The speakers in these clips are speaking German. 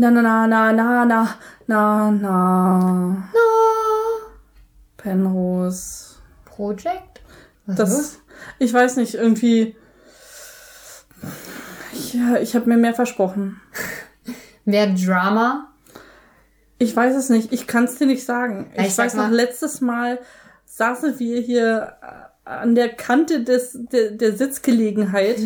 Na, na, na, na, na, na, na, na. No. Penrose. Project? Was ist Das, ich weiß nicht, irgendwie. Ja, ich habe mir mehr versprochen. Mehr Drama? Ich weiß es nicht. Ich kann es dir nicht sagen. Ich ich weiß noch, letztes Mal saßen wir hier äh, an der Kante des, der, der Sitzgelegenheit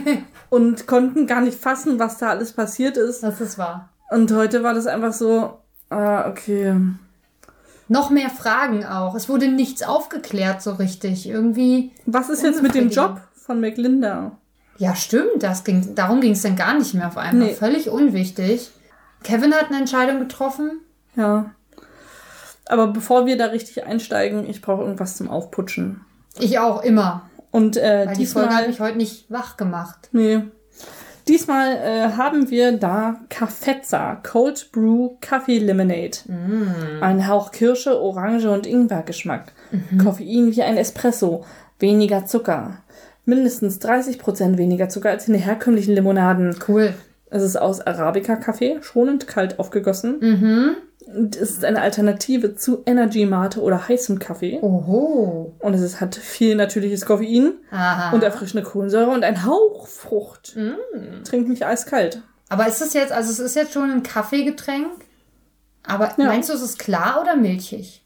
und konnten gar nicht fassen, was da alles passiert ist. Das ist wahr. Und heute war das einfach so, ah, okay. Noch mehr Fragen auch. Es wurde nichts aufgeklärt so richtig. Irgendwie. Was ist jetzt mit dem. Job von McLinda? Ja, stimmt. Das ging, darum ging es dann gar nicht mehr auf einmal. Nee. Völlig unwichtig. Kevin hat eine Entscheidung getroffen. Ja. Aber bevor wir da richtig einsteigen, ich brauche irgendwas zum Aufputschen. Ich auch immer. Und äh, Weil die Folge hat diesmal, mich heute nicht wach gemacht. nee, diesmal äh, haben wir da Caffezza Cold Brew Coffee Lemonade. Mm. Ein Hauch Kirsche, Orange und Ingwergeschmack. Koffein wie ein Espresso. Weniger Zucker. Mindestens 30% weniger Zucker als in den herkömmlichen Limonaden. Cool. Es ist aus Arabica-Kaffee, schonend kalt aufgegossen. Mhm. Es ist eine Alternative zu Energy Mate oder heißem Kaffee. Oho. Und es ist, hat viel natürliches Koffein Aha. und erfrischende Kohlensäure und ein Hauch Frucht. Mm. Trinkt mich eiskalt. Aber ist es jetzt, also es ist jetzt schon ein Kaffeegetränk? Aber Ja. meinst du, es ist klar oder milchig?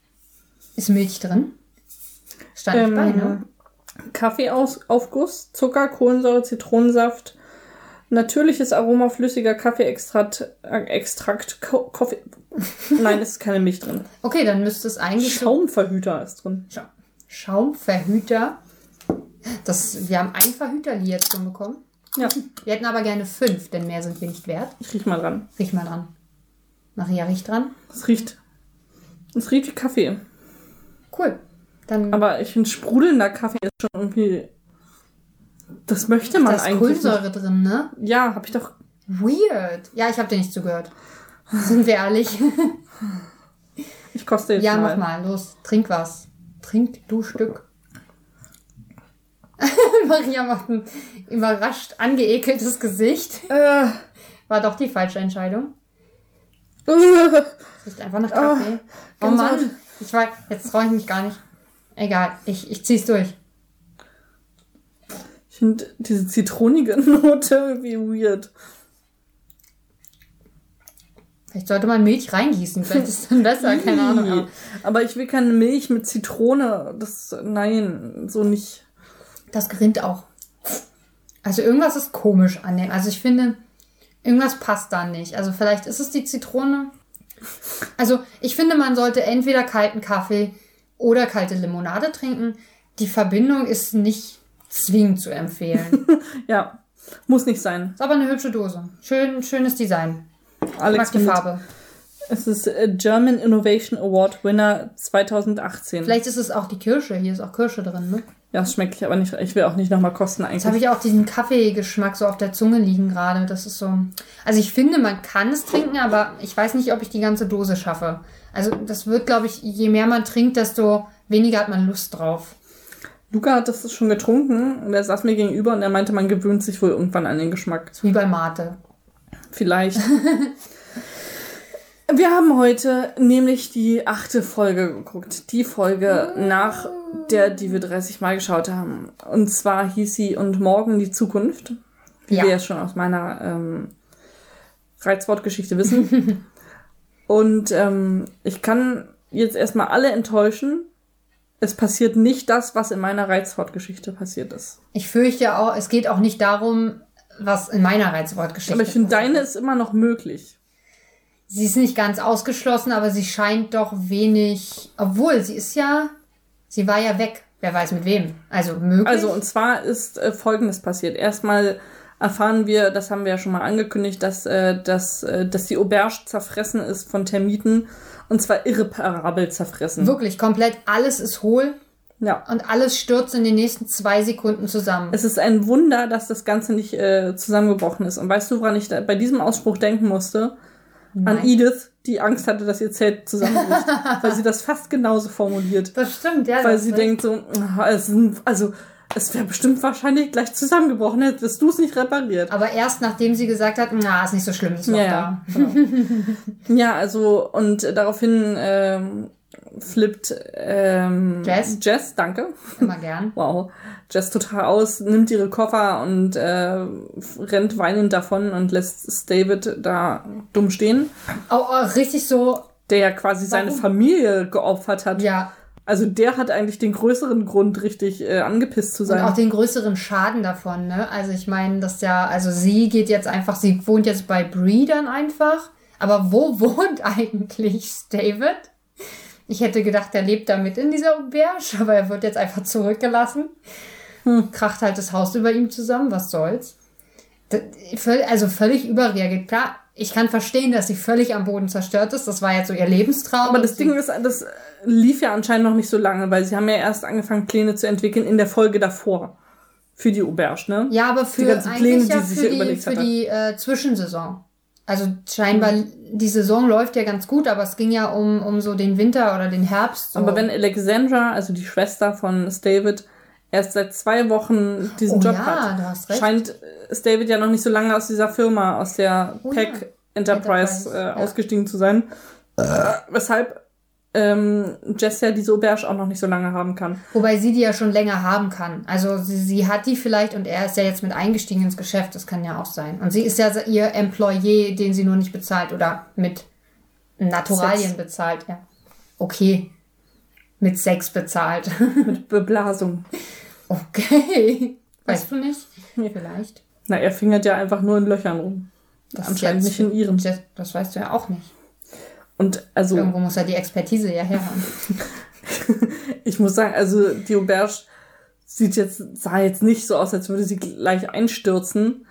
Ist Milch drin? Stand nicht bei, ne? Kaffeeaufguss, Zucker, Kohlensäure, Zitronensaft, natürliches Aroma flüssiger Kaffeeextrakt, äh, Extrakt, Ko Kaffee. Nein, es ist keine Milch drin. Okay, dann müsste es eigentlich Schaumverhüter ist drin. Scha Schaumverhüter. Das, wir haben einen Verhüter hier jetzt schon bekommen. Ja, Wir hätten aber gerne fünf, denn mehr sind wir nicht wert. ich riech mal dran. Riech mal dran. Maria riecht dran. Es riecht. Es riecht wie Kaffee. Cool. Dann Aber ich finde, sprudelnder Kaffee ist schon irgendwie. Das möchte man da ist eigentlich. Nicht. Kohlensäure drin, ne? Ja, hab ich doch. Weird. Ja, ich habe dir nicht zugehört. Sind wir ehrlich? Ich koste jetzt ja, mal. mach mal. Los, trink was. Trink du Stück. Maria macht ein überrascht angeekeltes Gesicht. Äh, War doch die falsche Entscheidung. Riecht einfach nach Kaffee. oh Gänsehaut. Mann. Ich weiß, jetzt traue ich mich gar nicht. Egal, ich, ich zieh's durch. Ich finde diese zitronige Note irgendwie weird. Vielleicht sollte man Milch reingießen. Vielleicht ist es dann besser, keine Ahnung. Aber Aber ich will keine Milch mit Zitrone. Das. Nein, so nicht. das gerinnt auch. Also irgendwas ist komisch an dem. Also ich finde, irgendwas passt da nicht. Also vielleicht ist es die Zitrone. Also ich finde, man sollte entweder kalten Kaffee oder kalte Limonade trinken. Die Verbindung ist nicht zwingend zu empfehlen. Ja, muss nicht sein. Ist aber eine hübsche Dose. Schön, schönes Design. Ich mag Alex die Farbe. Es ist äh, German Innovation Award Winner 2018. Vielleicht ist es auch die Kirsche. Hier ist auch Kirsche drin, ne? Ja, das schmecke ich aber nicht. Ich will auch nicht nochmal kosten Jetzt habe eigentlich. ich auch diesen Kaffeegeschmack so auf der Zunge liegen gerade. Das ist so. Also ich finde, man kann es trinken, aber ich weiß nicht, ob ich die ganze Dose schaffe. Also das wird, glaube ich, je mehr man trinkt, desto weniger hat man Lust drauf. Luca hat das schon getrunken und er saß mir gegenüber und er meinte, man gewöhnt sich wohl irgendwann an den Geschmack. Wie bei Mate. Vielleicht. Wir haben heute nämlich die achte Folge geguckt. Die Folge nach der, die wir 30 Mal geschaut haben. Und zwar hieß sie Und morgen die Zukunft. Wie Ja. wir ja schon aus meiner ähm, Reizwortgeschichte wissen. Und ähm, ich kann jetzt erstmal alle enttäuschen. Es passiert nicht das, was in meiner Reizwortgeschichte passiert ist. Ich fürchte auch, es geht auch nicht darum, was in meiner Reizwortgeschichte Aber ich finde, passiert deine ist. ist immer noch möglich. Sie ist nicht ganz ausgeschlossen, aber sie scheint doch wenig. Obwohl, sie ist ja. Sie war ja weg. Wer weiß mit wem. Also möglich. Also, und zwar ist äh, Folgendes passiert. Erstmal erfahren wir, das haben wir ja schon mal angekündigt, dass, äh, dass, äh, dass die Auberge zerfressen ist von Termiten. Und zwar irreparabel zerfressen. Wirklich, komplett alles ist hohl Ja. und alles stürzt in den nächsten zwei Sekunden zusammen. Es ist ein Wunder, dass das Ganze nicht äh, zusammengebrochen ist. Und weißt du, woran ich bei diesem Ausspruch denken musste? An Nein. Edith, die Angst hatte, dass ihr Zelt zusammenbricht. weil sie das fast genauso formuliert. Das stimmt, ja. Weil sie denkt so, es sind, also es wäre bestimmt wahrscheinlich gleich zusammengebrochen, hättest du es nicht repariert. Aber erst nachdem sie gesagt hat, na, ist nicht so schlimm, ist noch Ja, da. ja, genau. ja, also und daraufhin ähm, flippt ähm, Jess? Jess, danke. Immer gern. Wow. Jess total aus, nimmt ihre Koffer und äh, rennt weinend davon und lässt David da dumm stehen, Oh, oh, richtig so, der ja quasi seine Warum? Familie geopfert hat. ja. Also der hat eigentlich den größeren Grund, richtig äh, angepisst zu Und sein. auch den größeren Schaden davon, ne? Also ich meine, das ja, also sie geht jetzt einfach, sie wohnt jetzt bei Bree dann einfach. Aber wo wohnt eigentlich David? Ich hätte gedacht, er lebt da mit in dieser Auberge, aber er wird jetzt einfach zurückgelassen. Kracht halt das Haus über ihm zusammen, was soll's. Also völlig überreagiert. Klar, ich kann verstehen, dass sie völlig am Boden zerstört ist. Das war jetzt so ihr Lebenstraum. Aber das Ding ist, das lief ja anscheinend noch nicht so lange, weil sie haben ja erst angefangen, Pläne zu entwickeln in der Folge davor. Für die Auberge, ne? Ja, aber für ganzen eigentlich Pläne, ja die sie sich die, überlegt für die äh, Zwischensaison. Also scheinbar, die Saison läuft ja ganz gut, aber es ging ja um, um so den Winter oder den Herbst. So. Aber wenn Alexandra, also die Schwester von David, erst seit zwei Wochen diesen Oh Job ja, hat, du hast recht. scheint äh, David ja noch nicht so lange aus dieser Firma, aus der Oh Peck ja. Enterprise, Enterprise, äh, ja. ausgestiegen zu sein. Äh, weshalb ähm, Jess ja diese Auberge auch noch nicht so lange haben kann. Wobei sie die ja schon länger haben kann. Also sie, sie hat die vielleicht und er ist ja jetzt mit eingestiegen ins Geschäft, das kann ja auch sein. Und sie ist ja ihr Employee, den sie nur nicht bezahlt oder mit Naturalien Sex. bezahlt, ja. Okay. Mit Sex bezahlt. Mit Beblasung. Okay. Weißt du nicht? Vielleicht. Na, er fingert ja einfach nur in Löchern rum. Das Anscheinend jetzt- nicht in ihren. Das, das weißt du ja auch nicht. Und also, Irgendwo muss er die Expertise ja her haben. ich muss sagen, also die Auberge sieht jetzt, sah jetzt nicht so aus, als würde sie gleich einstürzen.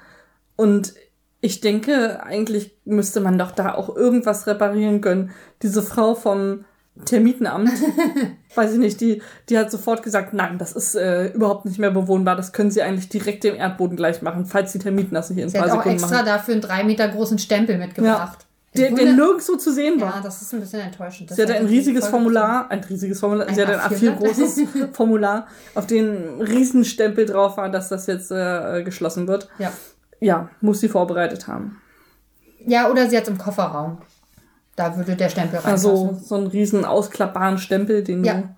Und ich denke, eigentlich müsste man doch da auch irgendwas reparieren können. Diese Frau vom Termitenamt, weiß ich nicht, die, die hat sofort gesagt, nein, das ist äh, überhaupt nicht mehr bewohnbar. Das können sie eigentlich direkt dem Erdboden gleich machen, falls die Termiten das nicht in Sie zwei hat auch Sekunden extra machen. dafür einen drei Meter großen Stempel mitgebracht. Der, Ich der wundere- nirgendwo zu sehen war. ja, das ist ein bisschen enttäuschend. Das Sie hatte hätte ein riesiges Formular, ein riesiges Formular, Ein sie hatte ein A4 A4 großes Formular, auf dem ein Riesenstempel drauf war, dass das jetzt äh, geschlossen wird. Ja. Ja, muss sie vorbereitet haben. ja, oder sie hat im Kofferraum. Da würde der Stempel reinpassen. Also so einen riesen ausklappbaren Stempel, den Ja. du.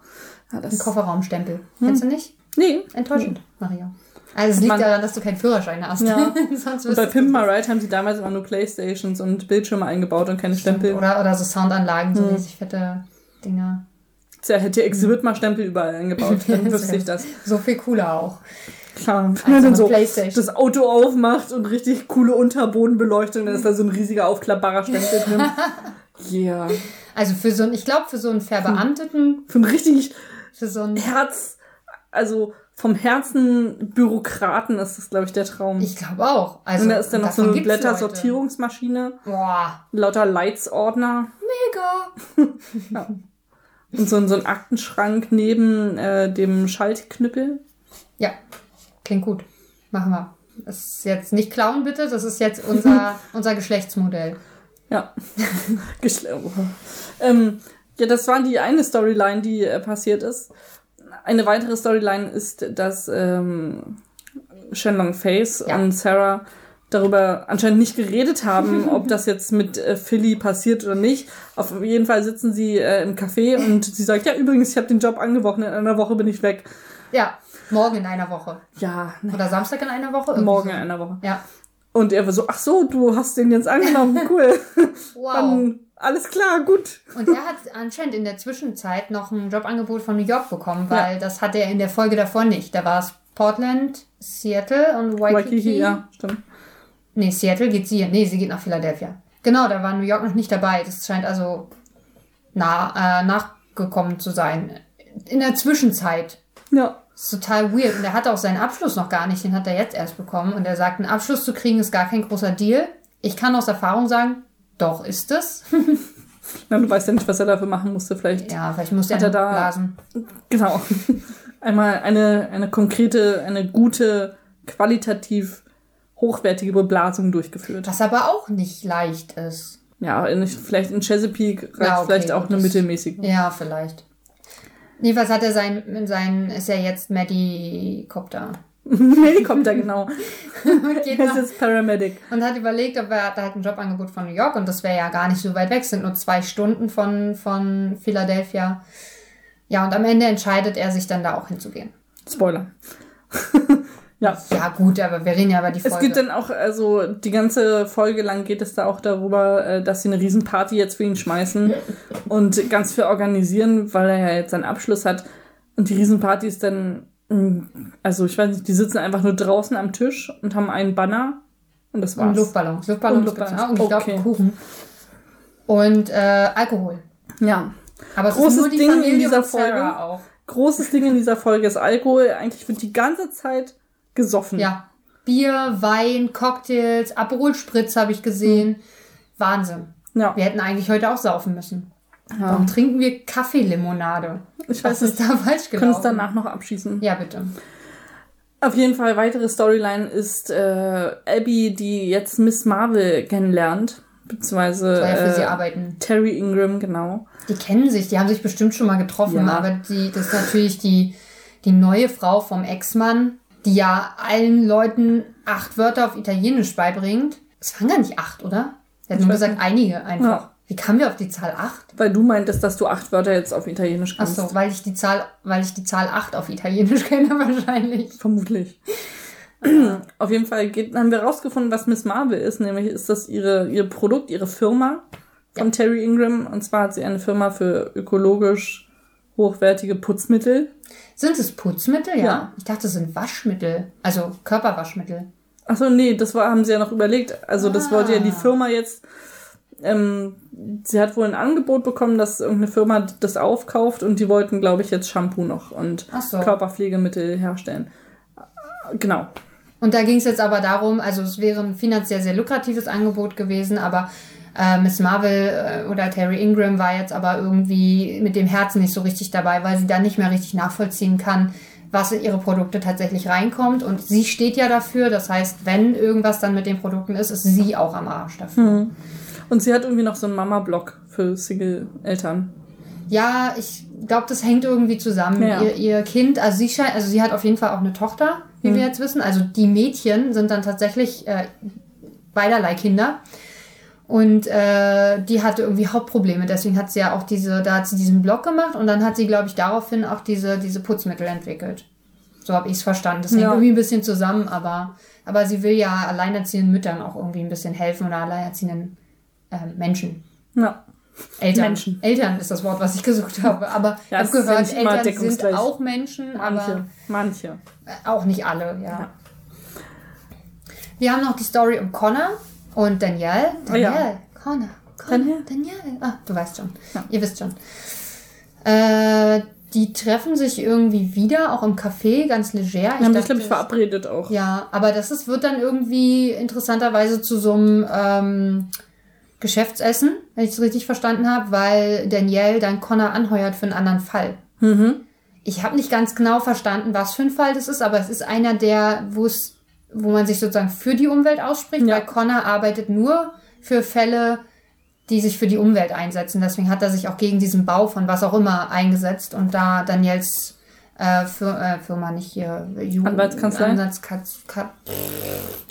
Ja, das, Ein Kofferraumstempel. Kennst du nicht? nee. Enttäuschend, Maria. Also es liegt Man- daran, dass du keinen Führerschein hast. Ja. Und bei Pimp My. Ride haben sie damals immer nur Playstations und Bildschirme eingebaut und keine Stempel. Oder, oder so Soundanlagen, so Hm. riesig fette Dinger. Tja, hätte Exhibit mal Stempel überall eingebaut, dann wüsste ich das. So viel cooler auch. Klar, wenn eine man so das Auto aufmacht und richtig coole Unterbodenbeleuchtung, dann ist da so ein riesiger aufklappbarer Stempel drin. Yeah. Also für so ein, ich glaube, für so einen Verbeamteten, Für ein richtig für so einen, Herz, also vom Herzen Bürokraten ist das, glaube ich, der Traum. ich glaube auch. Also und da ist dann noch so eine. Blättersortierungsmaschine, Boah, lauter Leitsordner mega. und so, ein- so ein Aktenschrank neben äh, dem Schaltknüppel. Ja, klingt gut. Machen wir. Das ist jetzt nicht klauen, bitte. Das ist jetzt unser, unser Geschlechtsmodell. Ja. Ähm, ja, das war die eine Storyline, die äh, passiert ist. Eine weitere Storyline ist, dass ähm, Shenlong Face Ja. und Sarah darüber anscheinend nicht geredet haben, ob das jetzt mit äh, Philly passiert oder nicht. Auf jeden Fall sitzen sie äh, im Café und sie sagt, ja, übrigens, ich habe den Job angebrochen, in einer Woche bin ich weg. Ja, morgen in einer Woche. Ja, ne, Oder Samstag in einer Woche? Morgen so. in einer Woche. Ja. Und er war so, ach so, du hast den jetzt angenommen, cool. Wow. Dann alles klar, gut. Und er hat anscheinend in der Zwischenzeit noch ein Jobangebot von New York bekommen, weil das hatte er in der Folge davor nicht. Da war es Portland, Seattle und Waikiki. Waikiki, ja, stimmt. Nee, Seattle geht sie. Nee, sie geht nach Philadelphia. Genau, da war New York noch nicht dabei. Das scheint also nah, äh, nachgekommen zu sein. In der Zwischenzeit. Ja. Das ist total weird. Und er hatte auch seinen Abschluss noch gar nicht. Den hat er jetzt erst bekommen. Und er sagt, einen Abschluss zu kriegen ist gar kein großer Deal. Ich kann aus Erfahrung sagen, doch ist es. Na, du weißt ja nicht, was er dafür machen musste, vielleicht. ja, vielleicht muss er, Hat er da- blasen. Genau. Einmal eine, eine konkrete, eine gute, qualitativ hochwertige Beblasung durchgeführt. Was aber auch nicht leicht ist. Ja, in, vielleicht in Chesapeake reicht Ja, okay, vielleicht auch eine mittelmäßige. Ja, vielleicht. Jedenfalls hat er sein, sein ist ja jetzt Medicopter. Helikopter, genau. Geht Das noch- ist Paramedic. und hat überlegt, ob er da hat ein Jobangebot von New York und das wäre ja gar nicht so weit weg, sind nur zwei Stunden von, von Philadelphia. Ja, und am Ende entscheidet er sich dann da auch hinzugehen. Spoiler. ja. Ja, gut, aber wir reden ja über die Folge. Es geht dann auch, also die ganze Folge lang geht es da auch darüber, äh, dass sie eine Riesenparty jetzt für ihn schmeißen und ganz viel organisieren, weil er ja jetzt seinen Abschluss hat. Und die Riesenparty ist dann, mh, also ich weiß nicht, die sitzen einfach nur draußen am Tisch und haben einen Banner und das war's. und Luftballons. Luftballons, Und Luftballons. Und ich glaube Okay. Kuchen. Und äh, Alkohol. Ja. Aber es Großes ist nur die Ding in Familie dieser und Sarah Folge. auch. Großes Ding in dieser Folge ist Alkohol. Eigentlich wird die ganze Zeit gesoffen. Ja. Bier, Wein, Cocktails, Aperol Spritz habe ich gesehen. Wahnsinn. Ja. Wir hätten eigentlich heute auch saufen müssen. ja. Warum trinken wir Kaffeelimonade? Ich Was weiß ist nicht. da falsch Wir können es gelaufen? danach noch abschießen. Ja, bitte. Auf jeden Fall, weitere Storyline ist äh, Abby, die jetzt Miss Marvel kennenlernt. Beziehungsweise ja für sie äh, arbeiten. Terry Ingram, genau. Die kennen sich, die haben sich bestimmt schon mal getroffen, Ja. aber die, das ist natürlich die, die neue Frau vom Ex-Mann, die ja allen Leuten acht Wörter auf Italienisch beibringt. Es waren gar nicht acht, oder? Er hat nur gesagt, einige einfach. Ja. Wie kamen wir auf die Zahl acht? Weil du meintest, dass du acht Wörter jetzt auf Italienisch Ach kannst. so, weil ich die Zahl, weil ich die Zahl acht auf Italienisch kenne wahrscheinlich. Vermutlich. auf jeden Fall geht, haben wir rausgefunden, was Miss Marvel ist. Nämlich ist das ihre, ihr Produkt, ihre Firma von Terry Ingram. Und zwar hat sie eine Firma für ökologisch hochwertige Putzmittel. Sind es Putzmittel? Ja. Ja. Ich dachte, es sind Waschmittel. Also Körperwaschmittel. Achso, nee, das war, haben sie ja noch überlegt. Also das Ah. wollte ja die Firma jetzt. Ähm, sie hat wohl ein Angebot bekommen, dass irgendeine Firma das aufkauft und die wollten, glaube ich, jetzt Shampoo noch und so. Körperpflegemittel herstellen. Genau. Und da ging es jetzt aber darum, also es wäre ein finanziell sehr lukratives Angebot gewesen, aber äh, Miss Marvel äh, oder Terry Ingram war jetzt aber irgendwie mit dem Herzen nicht so richtig dabei, weil sie dann nicht mehr richtig nachvollziehen kann, was in ihre Produkte tatsächlich reinkommt. Und sie steht ja dafür, das heißt, wenn irgendwas dann mit den Produkten ist, ist sie auch am Arsch dafür. Und sie hat irgendwie noch so einen Mama-Blog für Single-Eltern. Ja, ich glaube, das hängt irgendwie zusammen. Ja. Ihr, ihr Kind, also sie scheint, also sie hat auf jeden Fall auch eine Tochter, wie wir jetzt wissen. Also die Mädchen sind dann tatsächlich äh, beiderlei Kinder. Und äh, die hatte irgendwie Hauptprobleme. Deswegen hat sie ja auch diese, da hat sie diesen Blog gemacht und dann hat sie, glaube ich, daraufhin auch diese, diese Putzmittel entwickelt. So habe ich es verstanden. Das hängt Ja. irgendwie ein bisschen zusammen, aber, aber sie will ja alleinerziehenden Müttern auch irgendwie ein bisschen helfen oder alleinerziehenden ähm, Menschen. Ja. Eltern. Menschen. Eltern ist das Wort, was ich gesucht habe. Aber ich es habe gehört, Eltern sind auch Menschen, Manche. aber Manche. äh, auch nicht alle, ja. Ja. Wir haben noch die Story um Connor und Danielle. Oh ja. Danielle, Connor, Connor, Danielle. Danielle. Ah, du weißt schon. Ja. Ihr wisst schon. Äh, die treffen sich irgendwie wieder, auch im Café, ganz leger. Wir haben sich, glaube ich, verabredet auch. Ja, aber das ist, wird dann irgendwie interessanterweise zu so einem ähm, Geschäftsessen, wenn ich es richtig verstanden habe, weil Danielle dann Connor anheuert für einen anderen Fall. Mhm. Ich habe nicht ganz genau verstanden, was für ein Fall das ist, aber es ist einer der, wo es, wo man sich sozusagen für die Umwelt ausspricht, Ja. weil Connor arbeitet nur für Fälle, die sich für die Umwelt einsetzen. Deswegen hat er sich auch gegen diesen Bau von was auch immer eingesetzt und da Daniels äh, für, äh, Firma nicht hier Ju- Anwaltskanzlei? Anwaltskanz- Ka-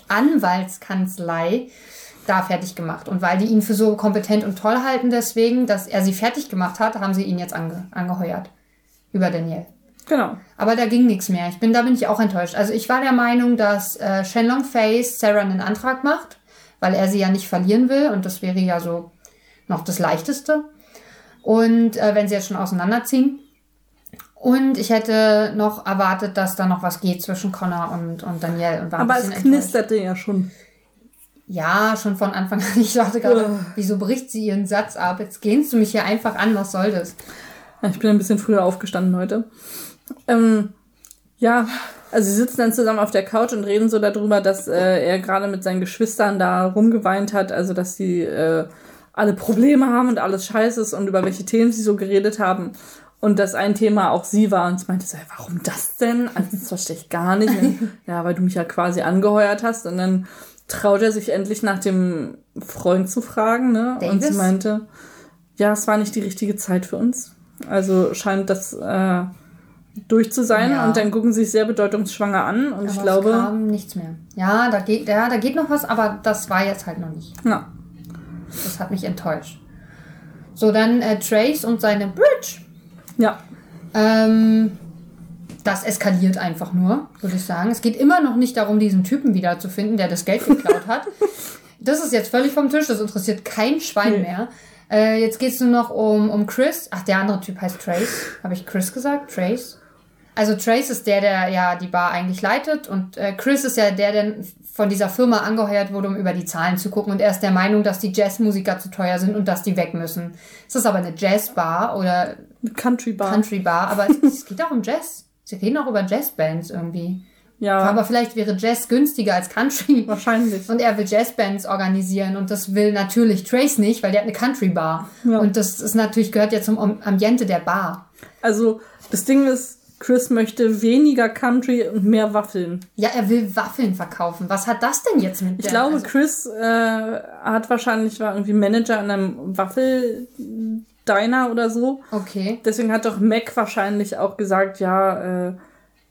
Anwaltskanzlei da fertig gemacht. Und weil die ihn für so kompetent und toll halten, deswegen, dass er sie fertig gemacht hat, haben sie ihn jetzt ange angeheuert. Über Daniel. Genau. Aber da ging nichts mehr. Ich bin, da bin ich auch enttäuscht. Also ich war der Meinung, dass äh, Shenlong Face Sarah einen Antrag macht, weil er sie ja nicht verlieren will und das wäre ja so noch das Leichteste. Und äh, wenn sie jetzt schon auseinanderziehen. Und ich hätte noch erwartet, dass da noch was geht zwischen Connor und, und Danielle. Und Aber es enttäuscht. knisterte ja schon. Ja, schon von Anfang an. Ich dachte gerade, Ugh. wieso bricht sie ihren Satz ab? Jetzt gehst du mich hier einfach an. Was soll das? Ich bin ein bisschen früher aufgestanden heute. Ähm, ja, also sie sitzen dann zusammen auf der Couch und reden so darüber, dass äh, er gerade mit seinen Geschwistern da rumgeweint hat, also dass sie äh, alle Probleme haben und alles scheiße ist und über welche Themen sie so geredet haben. Und dass ein Thema auch sie war. Und ich meinte so, warum das denn? Also das verstehe ich gar nicht. ja, weil du mich ja quasi angeheuert hast. Und dann traut er sich endlich nach dem Freund zu fragen, ne? Und sie meinte, ja, es war nicht die richtige Zeit für uns. Also scheint das äh, durch zu sein Ja. und dann gucken sie sich sehr bedeutungsschwanger an und ich Aber glaube, es kam nichts mehr. Ja, da geht, ja, da geht noch was, aber das war jetzt halt noch nicht. ja, Das hat mich enttäuscht. So, dann äh, Trace und seine Bridge. ja, Ähm, das eskaliert einfach nur, würde ich sagen. Es geht immer noch nicht darum, diesen Typen wiederzufinden, der das Geld geklaut hat. Das ist jetzt völlig vom Tisch, das interessiert kein Schwein Nee. mehr. Äh, jetzt geht es nur noch um, um Chris. Ach, der andere Typ heißt Trace. Habe ich Chris gesagt? Trace? Also Trace ist der, der ja die Bar eigentlich leitet und äh, Chris ist ja der, der von dieser Firma angeheuert wurde, um über die Zahlen zu gucken und er ist der Meinung, dass die Jazzmusiker zu teuer sind und dass die weg müssen. Es ist aber eine Jazzbar oder Country Bar. Country Bar, aber es, es geht auch um Jazz. Sie reden auch über Jazzbands irgendwie. ja, Aber vielleicht wäre Jazz günstiger als Country. wahrscheinlich. Und er will Jazzbands organisieren und das will natürlich Trace nicht, weil der hat eine Country Bar. Ja. Und das ist natürlich gehört ja zum Am- Ambiente der Bar. Also das Ding ist, Chris möchte weniger Country und mehr Waffeln. Ja, er will Waffeln verkaufen. Was hat das denn jetzt mit Ich der- glaube, also, Chris äh, hat wahrscheinlich war irgendwie Manager in einem Waffel-Diner oder so. Okay. Deswegen hat doch Mac wahrscheinlich auch gesagt, ja, äh,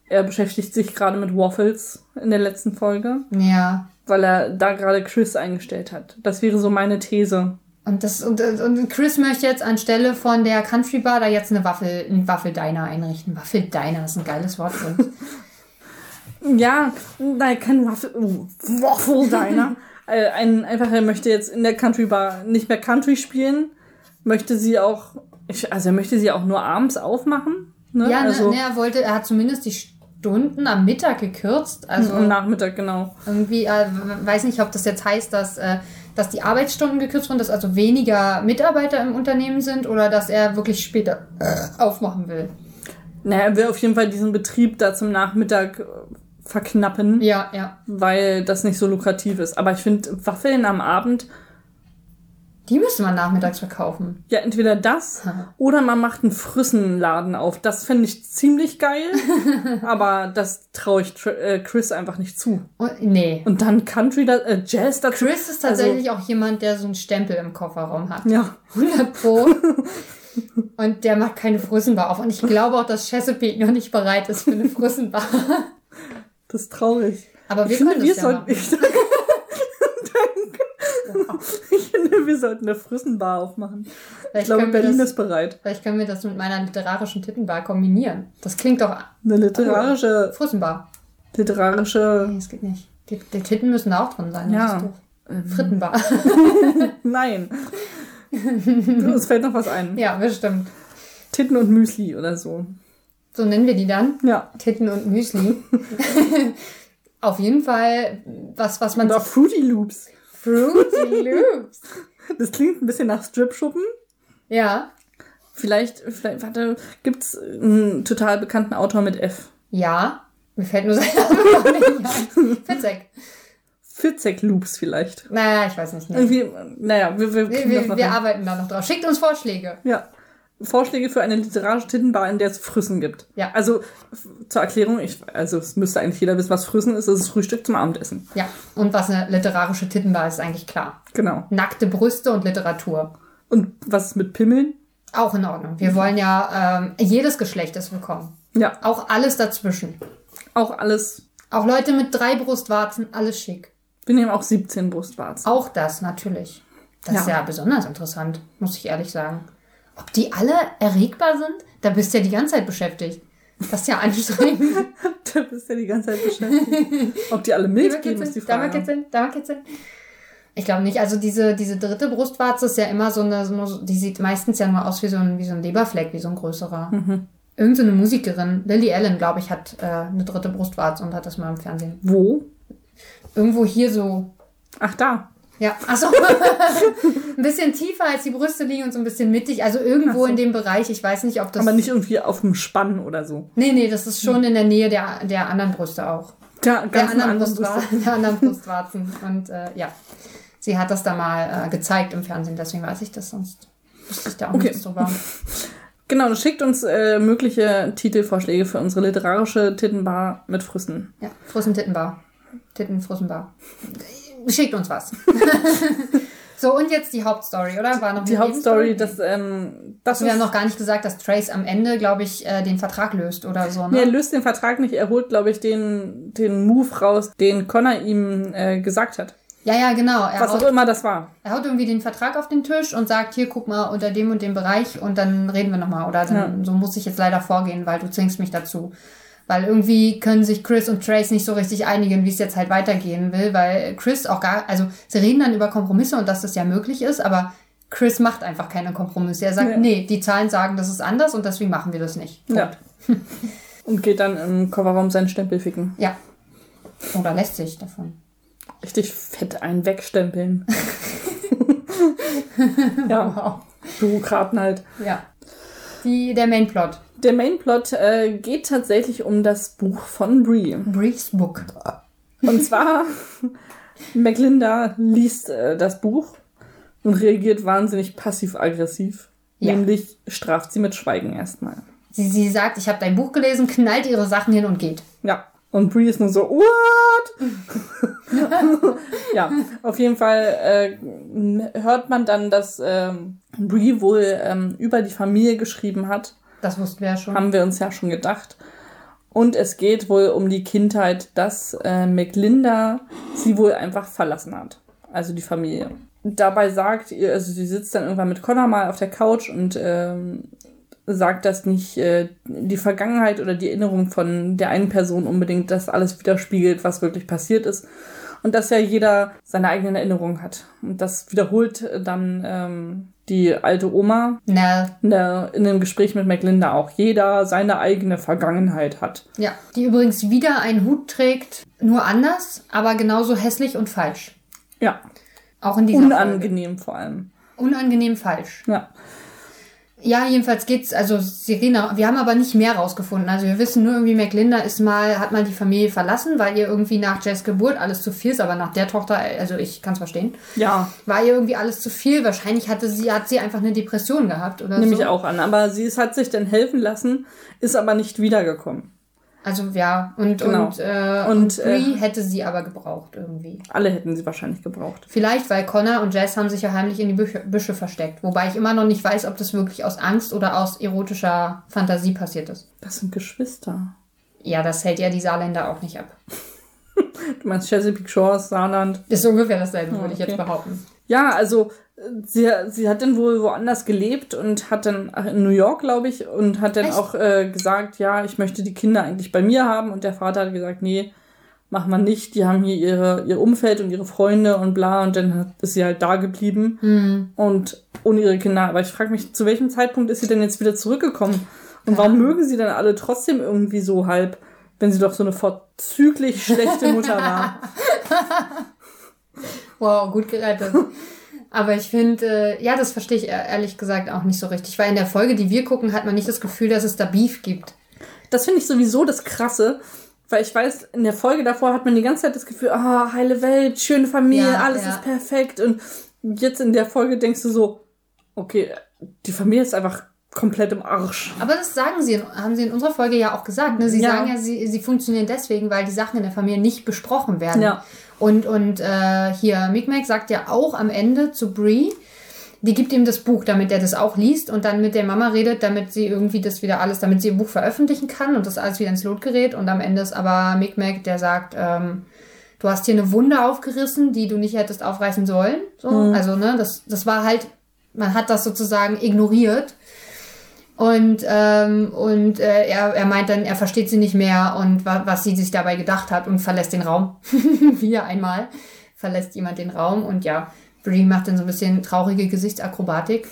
er beschäftigt sich gerade mit Waffles in der letzten Folge, Ja. weil er da gerade Chris eingestellt hat. Das wäre so meine These. Und, das, und, und Chris möchte jetzt anstelle von der Country Bar da jetzt eine Waffel, einen Waffeldiner einrichten. Waffeldiner, ist ein geiles Wort. für uns. Ja, nein, kein Waffel, oh, Waffle-Diner. äh, ein, einfach, er möchte jetzt in der Country Bar nicht mehr Country spielen, möchte sie auch, also er möchte sie auch nur abends aufmachen. Ne? ja, also ne, ne, er wollte, er hat zumindest die Stunden am Mittag gekürzt. Also am Nachmittag, genau. irgendwie, äh, weiß nicht, ob das jetzt heißt, dass, äh, dass die Arbeitsstunden gekürzt wurden, dass also weniger Mitarbeiter im Unternehmen sind oder dass er wirklich später äh, aufmachen will. Naja, er will auf jeden Fall diesen Betrieb da zum Nachmittag äh, verknappen, Ja, ja. weil das nicht so lukrativ ist. Aber ich finde, Waffeln am Abend, Die müsste man nachmittags verkaufen. ja, entweder das oder man macht einen Frissenladen auf. Das finde ich ziemlich geil, aber das traue ich äh, Chris einfach nicht zu. Und, nee. Und dann Country, äh, Jazz dazu. Chris ist tatsächlich auch jemand, der so einen Stempel im Kofferraum hat. Ja, 100 Pro. Und der macht keine Frissenbar auf. Und ich glaube auch, dass Chesapeake noch nicht bereit ist für eine Frissenbar. das ist traurig. Aber wir ich finde, können wir das ja sollten. machen. Ich, danke. Ich finde, wir sollten eine Frissenbar aufmachen. Ich Vielleicht glaube, können wir Berlin das- ist bereit. Vielleicht können wir das mit meiner literarischen Tittenbar kombinieren. Das klingt doch Eine literarische, Frissenbar. literarische, Nee, das geht nicht. Die, die Titten müssen da auch drin sein. Ja. Doof. Frittenbar. nein. Uns fällt noch was ein. ja, bestimmt. Titten und Müsli oder so. So nennen wir die dann. Ja. Titten und Müsli. Auf jeden Fall was, was man auch Fruity Loops. Fruity Loops. Das klingt ein bisschen nach Strip-Schuppen. Ja. Vielleicht, vielleicht, warte, gibt's einen total bekannten Autor mit F? Ja. Mir fällt nur sein Name nicht ein. Fitzek. Fitzek Loops vielleicht. Naja, ich weiß nicht. Nee. Irgendwie, naja, wir, wir, Wir, wir, wir arbeiten da noch drauf. Schickt uns Vorschläge. Ja. Vorschläge für eine literarische Tittenbar, in der es Früssen gibt. Ja. Also zur Erklärung, ich, also es müsste eigentlich jeder wissen, was Früssen ist. Das ist Frühstück zum Abendessen. Ja. Und was eine literarische Tittenbar ist, ist eigentlich klar. Genau. Nackte Brüste und Literatur. Und was ist mit Pimmeln? Auch in Ordnung. Wir wollen ja, ähm, jedes Geschlecht ist willkommen. Ja, Auch alles dazwischen. auch alles. Auch Leute mit drei Brustwarzen, alles schick. Wir nehmen auch 17 Brustwarzen. Auch das, natürlich. Das ist Ja. ja besonders interessant, muss ich ehrlich sagen. Ob die alle erregbar sind? Da bist du ja die ganze Zeit beschäftigt. Das ist ja anstrengend. Da bist du ja die ganze Zeit beschäftigt. Ob die alle Milch geben, ist die Da mal Frage. kitzeln, da mal kitzeln. Ich glaube nicht. Also diese, diese dritte Brustwarze ist ja immer so eine, so eine, die sieht meistens ja nur aus wie so ein, wie so ein Leberfleck, wie so ein größerer. Mhm. Irgend so eine Musikerin, Lily Allen, glaube ich, hat äh, eine dritte Brustwarze und hat das mal im Fernsehen. Wo? Irgendwo hier so Ach, da. Ja, achso. ein bisschen tiefer als die Brüste liegen und so ein bisschen mittig. Also irgendwo so. in dem Bereich. Ich weiß nicht, ob das. Aber nicht irgendwie auf dem Spann oder so. Nee, nee, das ist schon in der Nähe der, der anderen Brüste auch. Der ganz anderen, anderen Brustwa der anderen Brustwarzen. Und äh, ja, sie hat das da mal äh, gezeigt im Fernsehen, deswegen weiß ich das sonst. Wüsste ich da auch Okay. nichts drüber. Genau, das schickt uns äh, mögliche Titelvorschläge für unsere literarische Tittenbar mit Früssen. Ja, Frussen Tittenbar. Schickt uns was. So, und jetzt die Hauptstory, oder? War noch Die Hauptstory, Nebenstory? das, ähm, das Wir haben noch gar nicht gesagt, dass Trace am Ende, glaube ich, äh, den Vertrag löst oder so. nee, er Ne? löst den Vertrag nicht, er holt, glaube ich, den, den Move raus, den Connor ihm äh, gesagt hat. Ja, ja, genau. Er Was haut, auch immer das war. er haut irgendwie den Vertrag auf den Tisch und sagt, hier, guck mal, unter dem und dem Bereich und dann reden wir nochmal. Oder dann, so muss ich jetzt leider vorgehen, weil du zwingst mich dazu. Weil irgendwie können sich Chris und Trace nicht so richtig einigen, wie es jetzt halt weitergehen will, weil Chris auch gar, also sie reden dann über Kompromisse und dass das ja möglich ist, aber Chris macht einfach keine Kompromisse. Er sagt, Ja. nee, die Zahlen sagen, das ist anders und deswegen machen wir das nicht. Ja. Und geht dann im Kofferraum seinen Stempel ficken. Ja. Oder lässt sich davon. Richtig fett einen wegstempeln. ja, Bürokraten halt. Ja. Die, der Mainplot. Der Mainplot äh, geht tatsächlich um das Buch von Brie. Briefs Book. Und zwar, McLinda liest äh, das Buch und reagiert wahnsinnig passiv-aggressiv. Ja. Nämlich straft sie mit Schweigen erstmal. Sie, sie sagt, ich habe dein Buch gelesen, knallt ihre Sachen hin und geht. Ja. Und Brie ist nur so, what? ja, auf jeden Fall äh, hört man dann, dass ähm, Brie wohl ähm, über die Familie geschrieben hat. Das wussten wir ja schon. Haben wir uns ja schon gedacht. Und es geht wohl um die Kindheit, dass äh, McLinda sie wohl einfach verlassen hat. Also die Familie. Dabei sagt ihr, also sie sitzt dann irgendwann mit Connor mal auf der Couch und ähm, sagt, dass nicht äh, die Vergangenheit oder die Erinnerung von der einen Person unbedingt das alles widerspiegelt, was wirklich passiert ist. Und dass ja jeder seine eigenen Erinnerungen hat. Und das wiederholt dann ähm, die alte Oma in, der, in dem Gespräch mit McLinda auch. Jeder seine eigene Vergangenheit hat. Ja. Die übrigens wieder einen Hut trägt, nur anders, aber genauso hässlich und falsch. Ja, Auch in dieser Folge. unangenehm vor allem. Unangenehm falsch. Ja. Ja, jedenfalls geht's, also Serena, wir haben aber nicht mehr rausgefunden. Also wir wissen nur irgendwie, McLinda ist mal, hat mal die Familie verlassen, weil ihr irgendwie nach Jess Geburt alles zu viel ist, aber nach der Tochter, also ich kann's verstehen, Ja, war ihr irgendwie alles zu viel. Wahrscheinlich hatte sie, hat sie einfach eine Depression gehabt oder nehme so. ich auch an. Aber sie ist, hat sich dann helfen lassen, ist aber nicht wiedergekommen. Also ja, und, Genau. und, äh, Und, und, Brie äh, hätte sie aber gebraucht irgendwie. Alle hätten sie wahrscheinlich gebraucht. Vielleicht, weil Connor und Jess haben sich ja heimlich in die Büsche, Büsche versteckt. Wobei ich immer noch nicht weiß, ob das wirklich aus Angst oder aus erotischer Fantasie passiert ist. Das sind Geschwister. Ja, das hält ja die Saarländer auch nicht ab. Du meinst Chesapeake Shores, Saarland. Ist ungefähr dasselbe, würde ich okay. jetzt behaupten. Ja, also äh, sie, sie hat dann wohl woanders gelebt und hat dann ach, in New York, glaube ich, und hat dann Echt? auch äh, gesagt, ja, ich möchte die Kinder eigentlich bei mir haben. Und der Vater hat gesagt, nee, mach mal nicht. Die haben hier ihre, ihr Umfeld und ihre Freunde und bla. Und dann hat, ist sie halt da geblieben und ohne ihre Kinder. Aber ich frage mich, zu welchem Zeitpunkt ist sie denn jetzt wieder zurückgekommen? Und warum mögen sie dann alle trotzdem irgendwie so halb, wenn sie doch so eine vorzüglich schlechte Mutter war? Wow, gut gerettet. Aber ich finde, äh, ja, das verstehe ich ehr- ehrlich gesagt auch nicht so richtig. Weil in der Folge, die wir gucken, hat man nicht das Gefühl, dass es da Beef gibt. Das finde ich sowieso das Krasse, weil ich weiß, in der Folge davor hat man die ganze Zeit das Gefühl, ah, heile Welt, schöne Familie, Ja, alles ja. ist perfekt. Und jetzt in der Folge denkst du so, okay, die Familie ist einfach komplett im Arsch. Aber das sagen sie, haben sie in unserer Folge ja auch gesagt. Ne? Sie Ja. sagen ja, sie, sie funktionieren deswegen, weil die Sachen in der Familie nicht besprochen werden. Ja. Und, und äh, hier, Micmac sagt ja auch am Ende zu Brie, die gibt ihm das Buch, damit er das auch liest und dann mit der Mama redet, damit sie irgendwie das wieder alles, damit sie ihr Buch veröffentlichen kann und das alles wieder ins Lot gerät. Und am Ende ist aber Micmac, der sagt, ähm, du hast hier eine Wunde aufgerissen, die du nicht hättest aufreißen sollen. So. Also, ne, das, das war halt, man hat das sozusagen ignoriert. Und, ähm, und äh, er, er meint dann, er versteht sie nicht mehr und wa was sie sich dabei gedacht hat und verlässt den Raum. Wieder einmal verlässt jemand den Raum und ja, Brie macht dann so ein bisschen traurige Gesichtsakrobatik.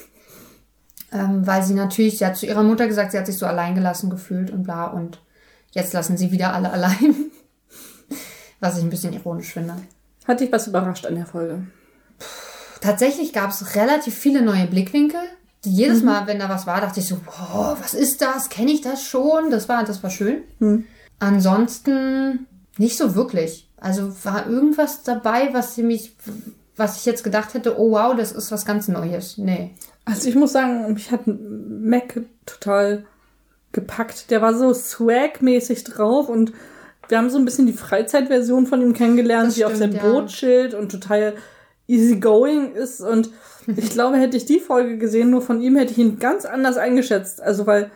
Ähm, weil sie natürlich, sie hat zu ihrer Mutter gesagt, sie hat sich so allein gelassen gefühlt und bla und jetzt lassen sie wieder alle allein. Was ich ein bisschen ironisch finde. Hat dich was überrascht an der Folge? Tatsächlich gab es relativ viele neue Blickwinkel. Die jedes Mal, wenn da was war, dachte ich so, boah, was ist das? Kenne ich das schon? Das war, das war schön. Ansonsten nicht so wirklich. Also war irgendwas dabei, was sie mich, was ich jetzt gedacht hätte, oh wow, das ist was ganz Neues. Nee. Also ich muss sagen, mich hat Mac total gepackt. Der war so swag-mäßig drauf und wir haben so ein bisschen die Freizeitversion von ihm kennengelernt, Das wie auf stimmt, seinem ja. Boot chillt und total easygoing ist und ich glaube, hätte ich die Folge gesehen, nur von ihm hätte ich ihn ganz anders eingeschätzt. Also weil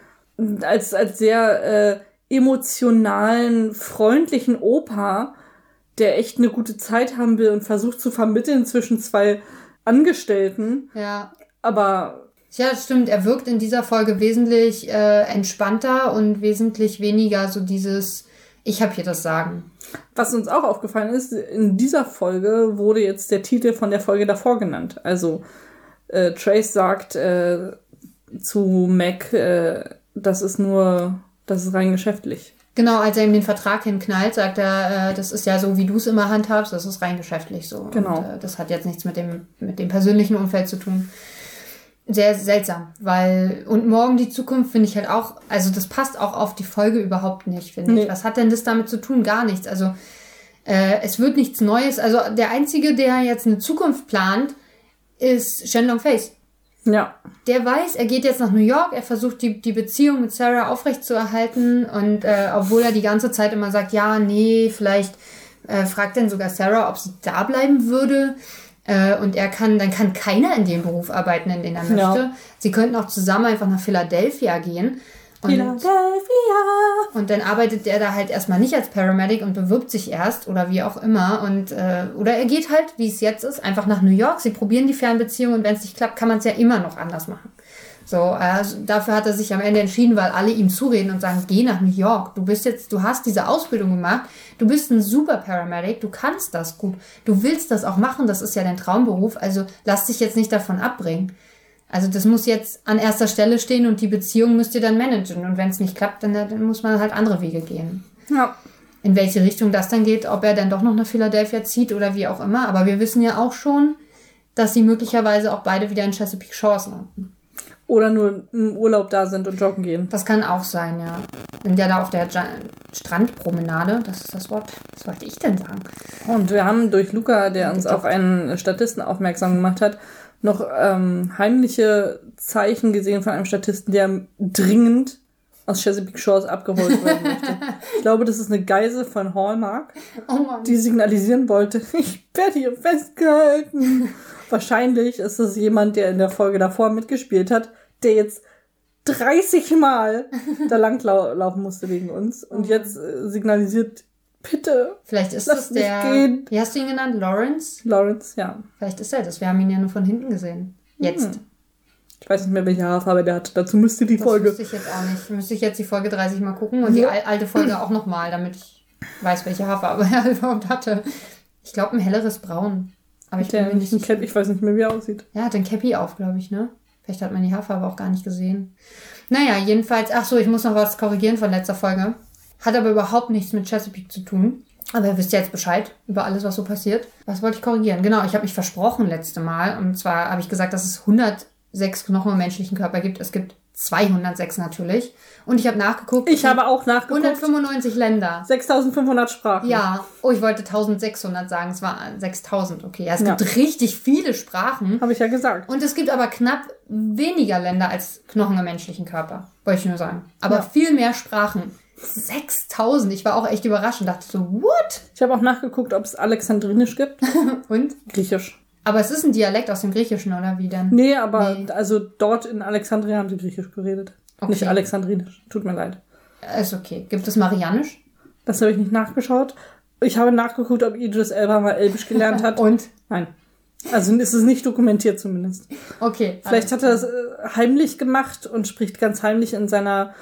als, als sehr äh, emotionalen, freundlichen Opa, der echt eine gute Zeit haben will und versucht zu vermitteln zwischen zwei Angestellten. Ja. Aber Ja, stimmt. Er wirkt in dieser Folge wesentlich äh, entspannter und wesentlich weniger so dieses, ich habe hier das Sagen. was uns auch aufgefallen ist, in dieser Folge wurde jetzt der Titel von der Folge davor genannt. Also äh, Trace sagt äh, zu Mac, äh, das ist nur, das ist rein geschäftlich. Genau, als er ihm den Vertrag hinknallt, sagt er, äh, das ist ja so, wie du es immer handhabst, das ist rein geschäftlich so. Genau. Und, äh, das hat jetzt nichts mit dem, mit dem persönlichen Umfeld zu tun. Sehr seltsam, weil, und morgen die Zukunft finde ich halt auch, also das passt auch auf die Folge überhaupt nicht, finde Nee. ich. Was hat denn das damit zu tun? Gar nichts. Also, äh, es wird nichts Neues. Also, der Einzige, der jetzt eine Zukunft plant, ist Shenlong Face. Ja, Der weiß, er geht jetzt nach New York, er versucht die, die Beziehung mit Sarah aufrechtzuerhalten und äh, obwohl er die ganze Zeit immer sagt, ja, nee, vielleicht äh, fragt dann sogar Sarah, ob sie da bleiben würde. Äh, und er kann, dann kann keiner in dem Beruf arbeiten, in den er möchte. Sie könnten auch zusammen einfach nach Philadelphia gehen. Und, Philadelphia. und dann arbeitet er da halt erstmal nicht als Paramedic und bewirbt sich erst oder wie auch immer. Und äh, oder er geht halt, wie es jetzt ist, einfach nach New York. Sie probieren die Fernbeziehung und wenn es nicht klappt, kann man es ja immer noch anders machen. So, also dafür hat er sich am Ende entschieden, weil alle ihm zureden und sagen, geh nach New York. Du bist jetzt, du hast diese Ausbildung gemacht, du bist ein super Paramedic, du kannst das gut, du willst das auch machen, das ist ja dein Traumberuf, also lass dich jetzt nicht davon abbringen. Also das muss jetzt an erster Stelle stehen und die Beziehung müsst ihr dann managen. Und wenn es nicht klappt, dann, dann muss man halt andere Wege gehen. Ja. In welche Richtung das dann geht, ob er dann doch noch nach Philadelphia zieht oder wie auch immer. Aber wir wissen ja auch schon, dass sie möglicherweise auch beide wieder in Chesapeake Shores landen. Oder nur im Urlaub da sind und joggen gehen. Das kann auch sein, ja. Sind ja da auf der ja Strandpromenade, das ist das Wort, was wollte ich denn sagen? Und wir haben durch Luca, der uns auf einen Statisten aufmerksam gemacht hat, noch ähm, heimliche Zeichen gesehen von einem Statisten, der dringend aus Chesapeake Shores abgeholt werden möchte. Ich glaube, das ist eine Geise von Hallmark, Oh die signalisieren wollte, ich werde hier festgehalten. Wahrscheinlich ist es jemand, der in der Folge davor mitgespielt hat, der jetzt 30 Mal da lang lau laufen musste wegen uns und jetzt äh, signalisiert, bitte, Vielleicht ist das mich der, gehen. wie hast du ihn genannt? Lawrence? Lawrence, ja. Vielleicht ist er das. Wir haben ihn ja nur von hinten gesehen. Jetzt. Ich weiß nicht mehr, welche Haarfarbe der hat. Dazu müsste die Das Folge. wüsste ich jetzt auch nicht. Müsste ich jetzt die Folge 30 mal gucken und die Ja. al alte Folge auch nochmal, damit ich weiß, welche Haarfarbe er überhaupt hatte. Ich glaube, ein helleres Braun. Aber ich bin Der mir nicht. Cap, ich weiß nicht mehr, wie er aussieht. Ja, hat ein Cappy auf, glaube ich, ne? Vielleicht hat man die Haarfarbe auch gar nicht gesehen. Naja, jedenfalls, ach so, ich muss noch was korrigieren von letzter Folge. Hat aber überhaupt nichts mit Chesapeake zu tun. Aber ihr wisst ja jetzt Bescheid über alles, was so passiert. Was wollte ich korrigieren? Genau, ich habe mich versprochen letzte Mal. Und zwar habe ich gesagt, dass es 106 Knochen im menschlichen Körper gibt. Es gibt 206 natürlich. Und ich habe nachgeguckt. Ich habe auch nachgeguckt. 195 Länder. 6500 Sprachen. Ja, oh, ich wollte 1600 sagen. Es war 6000. Okay, ja, es Ja. gibt richtig viele Sprachen. Habe ich ja gesagt. Und es gibt aber knapp weniger Länder als Knochen im menschlichen Körper. Wollte ich nur sagen. Aber Ja. viel mehr Sprachen. 6000. Ich war auch echt überrascht und dachte so, what? Ich habe auch nachgeguckt, ob es Alexandrinisch gibt. Und? Griechisch. Aber es ist ein Dialekt aus dem Griechischen, oder wie denn? Nee, aber Nee. also dort in Alexandria haben sie Griechisch geredet. Okay. Nicht Alexandrinisch. Tut mir leid. Ist okay. Gibt es Marianisch? Das habe ich nicht nachgeschaut. Ich habe nachgeguckt, ob Idris Elba mal Elbisch gelernt hat. Und? Nein. Also ist es nicht dokumentiert zumindest. Okay. Vielleicht hat er das äh, heimlich gemacht und spricht ganz heimlich in seiner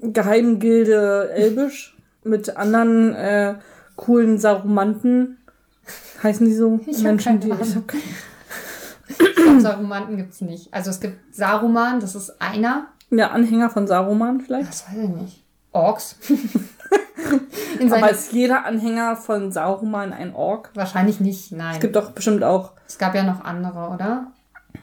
geheimen Gilde Elbisch mit anderen äh, coolen Sarumanten. Heißen die so? Ich Menschen, die. Ahnung. Ich hab keine, Sarumanten gibt es nicht. Also es gibt Saruman, das ist einer. der Anhänger von Saruman vielleicht. Das weiß ich nicht. Orks. In Aber ist jeder Anhänger von Saruman ein Ork? wahrscheinlich nicht, nein. Es gibt doch bestimmt auch. Es gab ja noch andere, oder?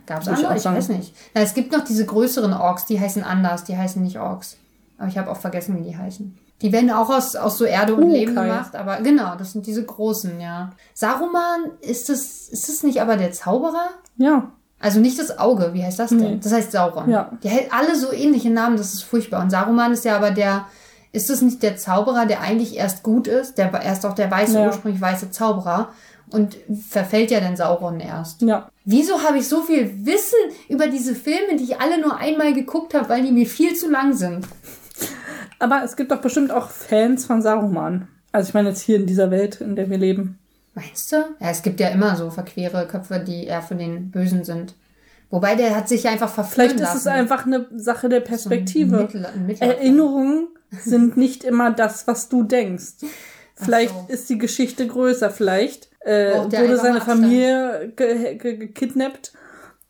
Gab es ich andere? Ich sagen. weiß nicht. Na, es gibt noch diese größeren Orks, die heißen anders, die heißen nicht Orks. Aber ich habe auch vergessen, wie die heißen. Die werden auch aus, aus so Erde und Uh, Leben Kai. gemacht, aber genau, das sind diese großen, ja. Saruman, ist das, ist das nicht aber der Zauberer? Ja. Also nicht das Auge, wie heißt das denn? Nee. Das heißt Sauron. Ja. Die hält alle so ähnliche Namen, das ist furchtbar. Und Saruman ist ja aber der, ist das nicht der Zauberer, der eigentlich erst gut ist? Der, er ist doch der weiße, Ja. ursprünglich weiße Zauberer. und verfällt ja dann Sauron erst. Ja. Wieso habe ich so viel Wissen über diese Filme, die ich alle nur einmal geguckt habe, weil die mir viel zu lang sind? Aber es gibt doch bestimmt auch Fans von Saruman. Also ich meine jetzt hier in dieser Welt, in der wir leben. Meinst du? Ja, es gibt ja immer so verquere Köpfe, die eher für den Bösen sind. Wobei der hat sich ja einfach verführen Vielleicht ist lassen. es einfach eine Sache der Perspektive. Mittel- Mittelalter. Erinnerungen sind nicht immer das, was du denkst. Vielleicht so. ist die Geschichte größer. Vielleicht äh, wurde seine. Familie ge ge gekidnappt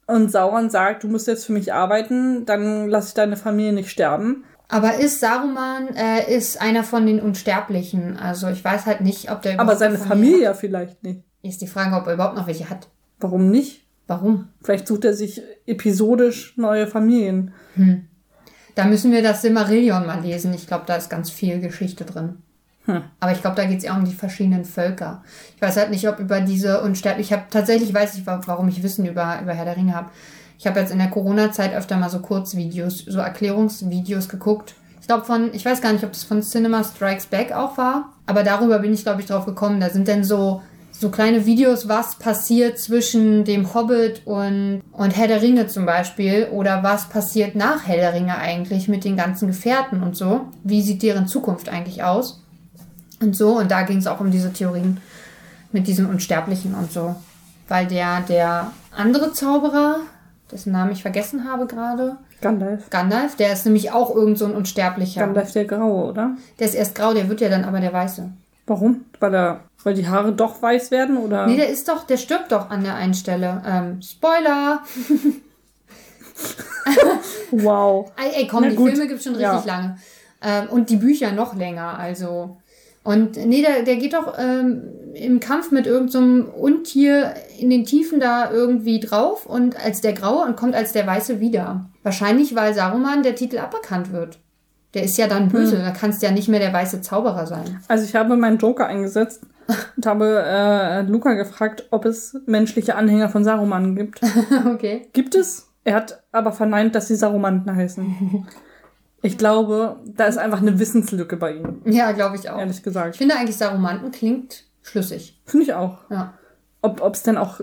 und Sauron sagt, du musst jetzt für mich arbeiten, dann lass ich deine Familie nicht sterben. Aber ist Saruman äh, ist einer von den Unsterblichen? Also ich weiß halt nicht, ob der Aber seine eine Familie ja vielleicht nicht. hat. Ist die Frage, ob er überhaupt noch welche hat. Warum nicht? Warum? Vielleicht sucht er sich episodisch neue Familien. Da müssen wir das Silmarillion mal lesen. Ich glaube, da ist ganz viel Geschichte drin. Hm. Aber ich glaube, da geht es eher um die verschiedenen Völker. Ich weiß halt nicht, ob über diese Unsterblichen. Ich habe tatsächlich weiß ich, wa- warum ich Wissen über, über Herr der Ringe habe. Ich habe jetzt in der Corona-Zeit öfter mal so Kurzvideos, so Erklärungsvideos geguckt. Ich glaube von, ich weiß gar nicht, ob das von Cinema Strikes Back auch war, aber darüber bin ich, glaube ich, drauf gekommen. Da sind dann so, so kleine Videos, was passiert zwischen dem Hobbit und, und Herr der Ringe zum Beispiel oder was passiert nach Herr der Ringe eigentlich mit den ganzen Gefährten und so. Wie sieht deren Zukunft eigentlich aus? Und so, und da ging es auch um diese Theorien mit diesen Unsterblichen und so. Weil der, der andere Zauberer, dessen Namen ich vergessen habe gerade, Gandalf. Gandalf, der ist nämlich auch irgend so ein Unsterblicher. Gandalf der Graue, oder? Der ist erst grau, der wird ja dann aber der Weiße. Warum? Weil, er, weil die Haare doch weiß werden, oder? Nee, der ist doch, der stirbt doch an der einen Stelle. Ähm, Spoiler! wow. Ey, ey komm, Na die gut. Filme gibt's schon richtig Ja. lange. Ähm, und die Bücher noch länger, also. Und nee, der, der geht doch ähm, im Kampf mit irgendeinem Untier in den Tiefen da irgendwie drauf und als der Graue und kommt als der Weiße wieder. Wahrscheinlich, weil Saruman der Titel aberkannt wird. Der ist ja dann böse, da kannst du ja nicht mehr der weiße Zauberer sein. Also ich habe meinen Joker eingesetzt und habe äh, Luca gefragt, ob es menschliche Anhänger von Saruman gibt. okay. Gibt es? Er hat aber verneint, dass sie Sarumanten heißen. Ich glaube, da ist einfach eine Wissenslücke bei ihm, Ja, glaube ich auch. ehrlich Ich gesagt. finde eigentlich Sarumanten klingt schlüssig. Finde ich auch. Ja. Ob es denn auch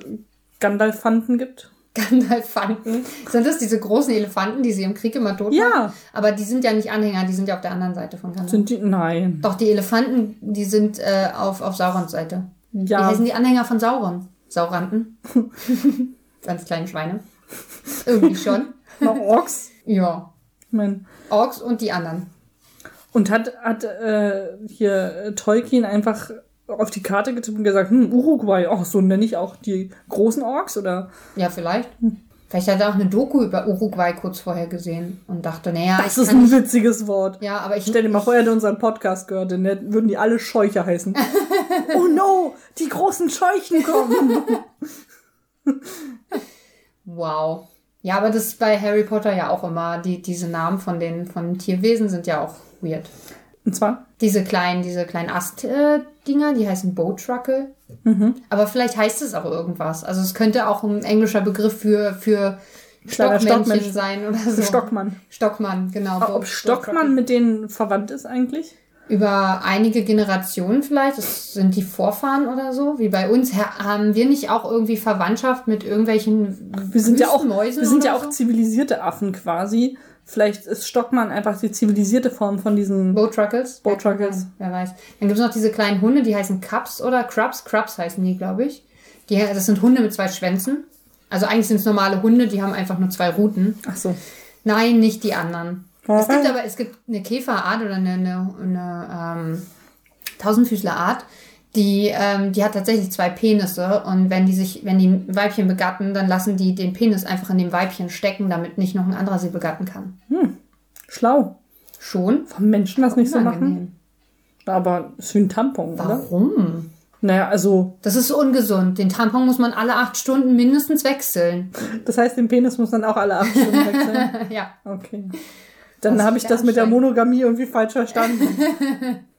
Gandalfanten gibt? Gandalfanten. Sind das diese großen Elefanten, die sie im Krieg immer tot machen? Ja. Aber die sind ja nicht Anhänger, die sind ja auf der anderen Seite von Gandalf. Sind die? Nein. Doch, die Elefanten, die sind äh, auf, auf Saurons Seite. Ja. heißen die Anhänger von Sauron? Sauranten. Ganz kleine Schweine. Irgendwie schon. Noch Orks. Ja. Ich mein, Orks und die anderen. Und hat, hat äh, hier Tolkien einfach auf die Karte getippt und gesagt, hm, Uruguay, ach, so nenne ich auch die großen Orks, oder? Ja, vielleicht. Vielleicht hat er auch eine Doku über Uruguay kurz vorher gesehen und dachte, naja, Das ist ein nicht- witziges Wort. Ja, aber ich Stell dir mal vor, er hätte unseren Podcast gehört, dann würden die alle Scheuche heißen. oh no, die großen Scheuchen kommen. Wow. Ja, aber das ist bei Harry Potter ja auch immer. Die, diese Namen von den, von den Tierwesen sind ja auch weird. Und zwar, Diese kleinen, diese kleinen Ast-Dinger, die heißen Boatruckle. Mhm. Aber vielleicht heißt es auch irgendwas. Also es könnte auch ein englischer Begriff für, für Kleiner Stockmännchen sein oder so. Stockmann. Stockmann, genau. Ob Boat- Stockmann mit denen verwandt ist eigentlich? Über einige Generationen vielleicht, das sind die Vorfahren oder so, wie bei uns, ha- haben wir nicht auch irgendwie Verwandtschaft mit irgendwelchen Wir sind ja auch, Wüstenmäusen wir sind ja auch so? zivilisierte Affen quasi. Vielleicht ist Stockmann einfach die zivilisierte Form von diesen. Boat Truckles? Boat Truckles. Wer weiß. Dann gibt es noch diese kleinen Hunde, die heißen Cups oder Crubs. Crubs heißen die, glaube ich. Die, das sind Hunde mit zwei Schwänzen. Also eigentlich sind es normale Hunde, die haben einfach nur zwei Ruten. Ach so. Nein, nicht die anderen. Es gibt aber, es gibt eine Käferart oder eine, eine, eine ähm, Tausendfüßlerart, die, ähm, die hat tatsächlich zwei Penisse und wenn die sich, wenn die ein Weibchen begatten, dann lassen die den Penis einfach in dem Weibchen stecken, damit nicht noch ein anderer sie begatten kann. Schlau. Schon? Vom Menschen das nicht so machen. Unangenehm. Aber ist wie ein Tampon, oder? Warum? Naja, also, Das ist ungesund. Den Tampon muss man alle acht Stunden mindestens wechseln. das heißt, den Penis muss dann auch alle acht Stunden wechseln. ja. Okay. Dann habe ich das mit der. Monogamie irgendwie falsch verstanden.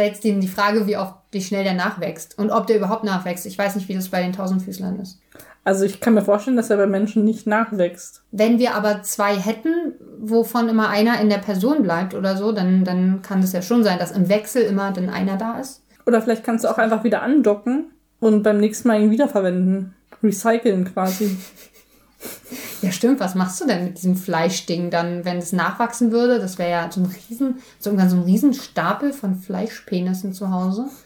Setzt ihnen die Frage, wie oft, wie schnell der nachwächst und ob der überhaupt nachwächst. Ich weiß nicht, wie das bei den Tausendfüßlern ist. Also ich kann mir vorstellen, dass er bei Menschen nicht nachwächst. Wenn wir aber zwei hätten, wovon immer einer in der Person bleibt oder so, dann, dann kann es ja schon sein, dass im Wechsel immer dann einer da ist. Oder vielleicht kannst du auch einfach wieder andocken Und beim nächsten Mal ihn wiederverwenden. Recyceln quasi. Ja, stimmt. Was machst du denn mit diesem Fleischding dann, wenn es nachwachsen würde? Das wäre ja so ein riesen, so irgendwann so ein riesen Stapel von Fleischpenissen zu Hause.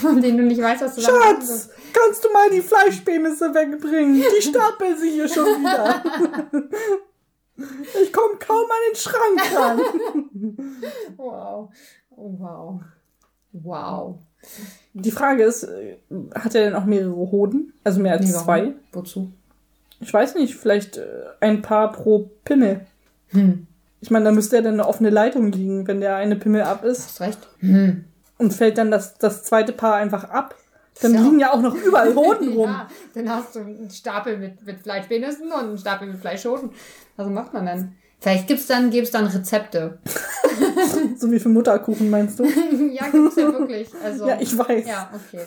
Von denen du nicht weißt, was du. Schatz, kannst du mal die Fleischpenisse wegbringen? Die stapeln sich hier schon wieder. Ich komme kaum an den Schrank ran. Wow. Oh, wow. Wow. Die Frage ist, äh, hat er denn auch mehrere Hoden? Also mehr als warum? zwei? Wozu? Ich weiß nicht, vielleicht äh, ein paar pro Pimmel. Hm. Ich meine, da müsste ja dann eine offene Leitung liegen, wenn der eine Pimmel ab ist. Hast recht. Hm. Und fällt dann das, das zweite Paar einfach ab. Dann Ja. liegen ja auch noch überall Hoden rum. Ja, dann hast du einen Stapel mit, mit Fleischpenissen und einen Stapel mit Fleischhoden. Was macht man dann? Vielleicht gibt's dann, gibt's dann Rezepte. So wie für Mutterkuchen, meinst du? ja, gibt's ja wirklich. Also, Ja, ich weiß. Ja, okay.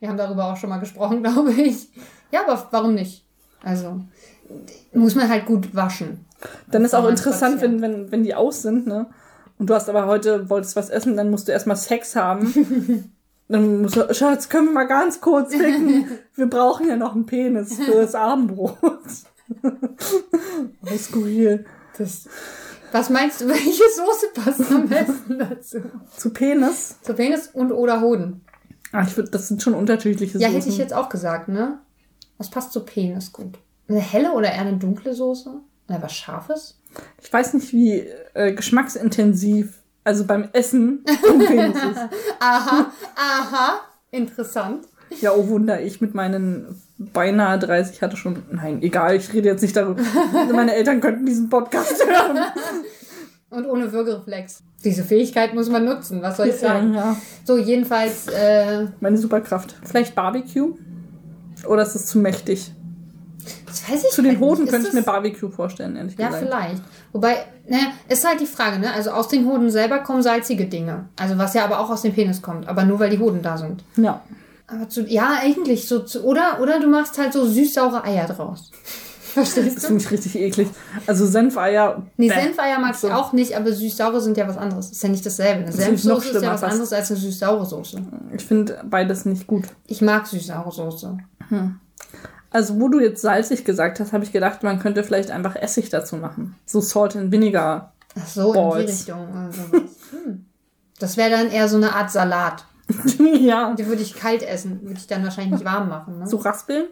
Wir haben darüber auch schon mal gesprochen, glaube ich. Ja, aber warum nicht? Also, muss man halt gut waschen. Dann ist auch interessant, wenn, wenn, wenn die aus sind, ne? Und du hast aber heute, wolltest was essen, dann musst du erstmal Sex haben. dann musst du, Schatz, können wir mal ganz kurz ficken? Wir brauchen ja noch einen Penis für das Abendbrot. oh, skurril. Das, was meinst du, welche Soße passt am besten dazu? Zu Penis? Zu Penis und oder Hoden. Ah, ich würd, das sind schon unterschiedliche Ja, Soßen. hätte ich jetzt auch gesagt, ne? Was passt zu Penis gut? Eine helle oder eher eine dunkle Soße? Oder was Scharfes? Ich weiß nicht, wie äh, geschmacksintensiv, also beim Essen, Penis ist. Aha, aha, interessant. Ja, oh Wunder, ich mit meinen beinahe 30 hatte schon. Nein, egal, ich rede jetzt nicht darüber. Meine Eltern könnten diesen Podcast hören. Und ohne Würgereflex. Diese Fähigkeit muss man nutzen, was soll ich sagen? Ja, So, jedenfalls, äh, meine Superkraft. Vielleicht Barbecue? Oder ist es zu mächtig? das weiß ich Zu den Hoden könnte ich mir das- Barbecue vorstellen, ehrlich Ja, gesagt. vielleicht. Wobei, naja, ist halt die Frage, ne? Also aus den Hoden selber kommen salzige Dinge. Also was ja aber auch aus dem Penis kommt, aber nur weil die Hoden da sind. Ja. Aber zu, ja, eigentlich so zu, oder oder du machst halt so süß-saure Eier draus. Verstehst Das du? finde ich richtig eklig. Also Senfeier. Nee, bäh. Senfeier mag So. ich auch nicht, aber süß-saure sind ja was anderes. Ist ja nicht dasselbe. Eine Das Senfsoße ist ja was anderes als eine süß-saure Soße. Ich finde beides nicht gut. Ich mag süß-saure Soße. Also, wo du jetzt salzig gesagt hast, habe ich gedacht, man könnte vielleicht einfach Essig dazu machen. So Salt and Vinegar. Ach so, in die Balls. Richtung. oder sowas. Hm. Das wäre dann eher so eine Art Salat. ja. Die würde ich kalt essen, würde ich dann wahrscheinlich nicht warm machen. Ne? So raspeln.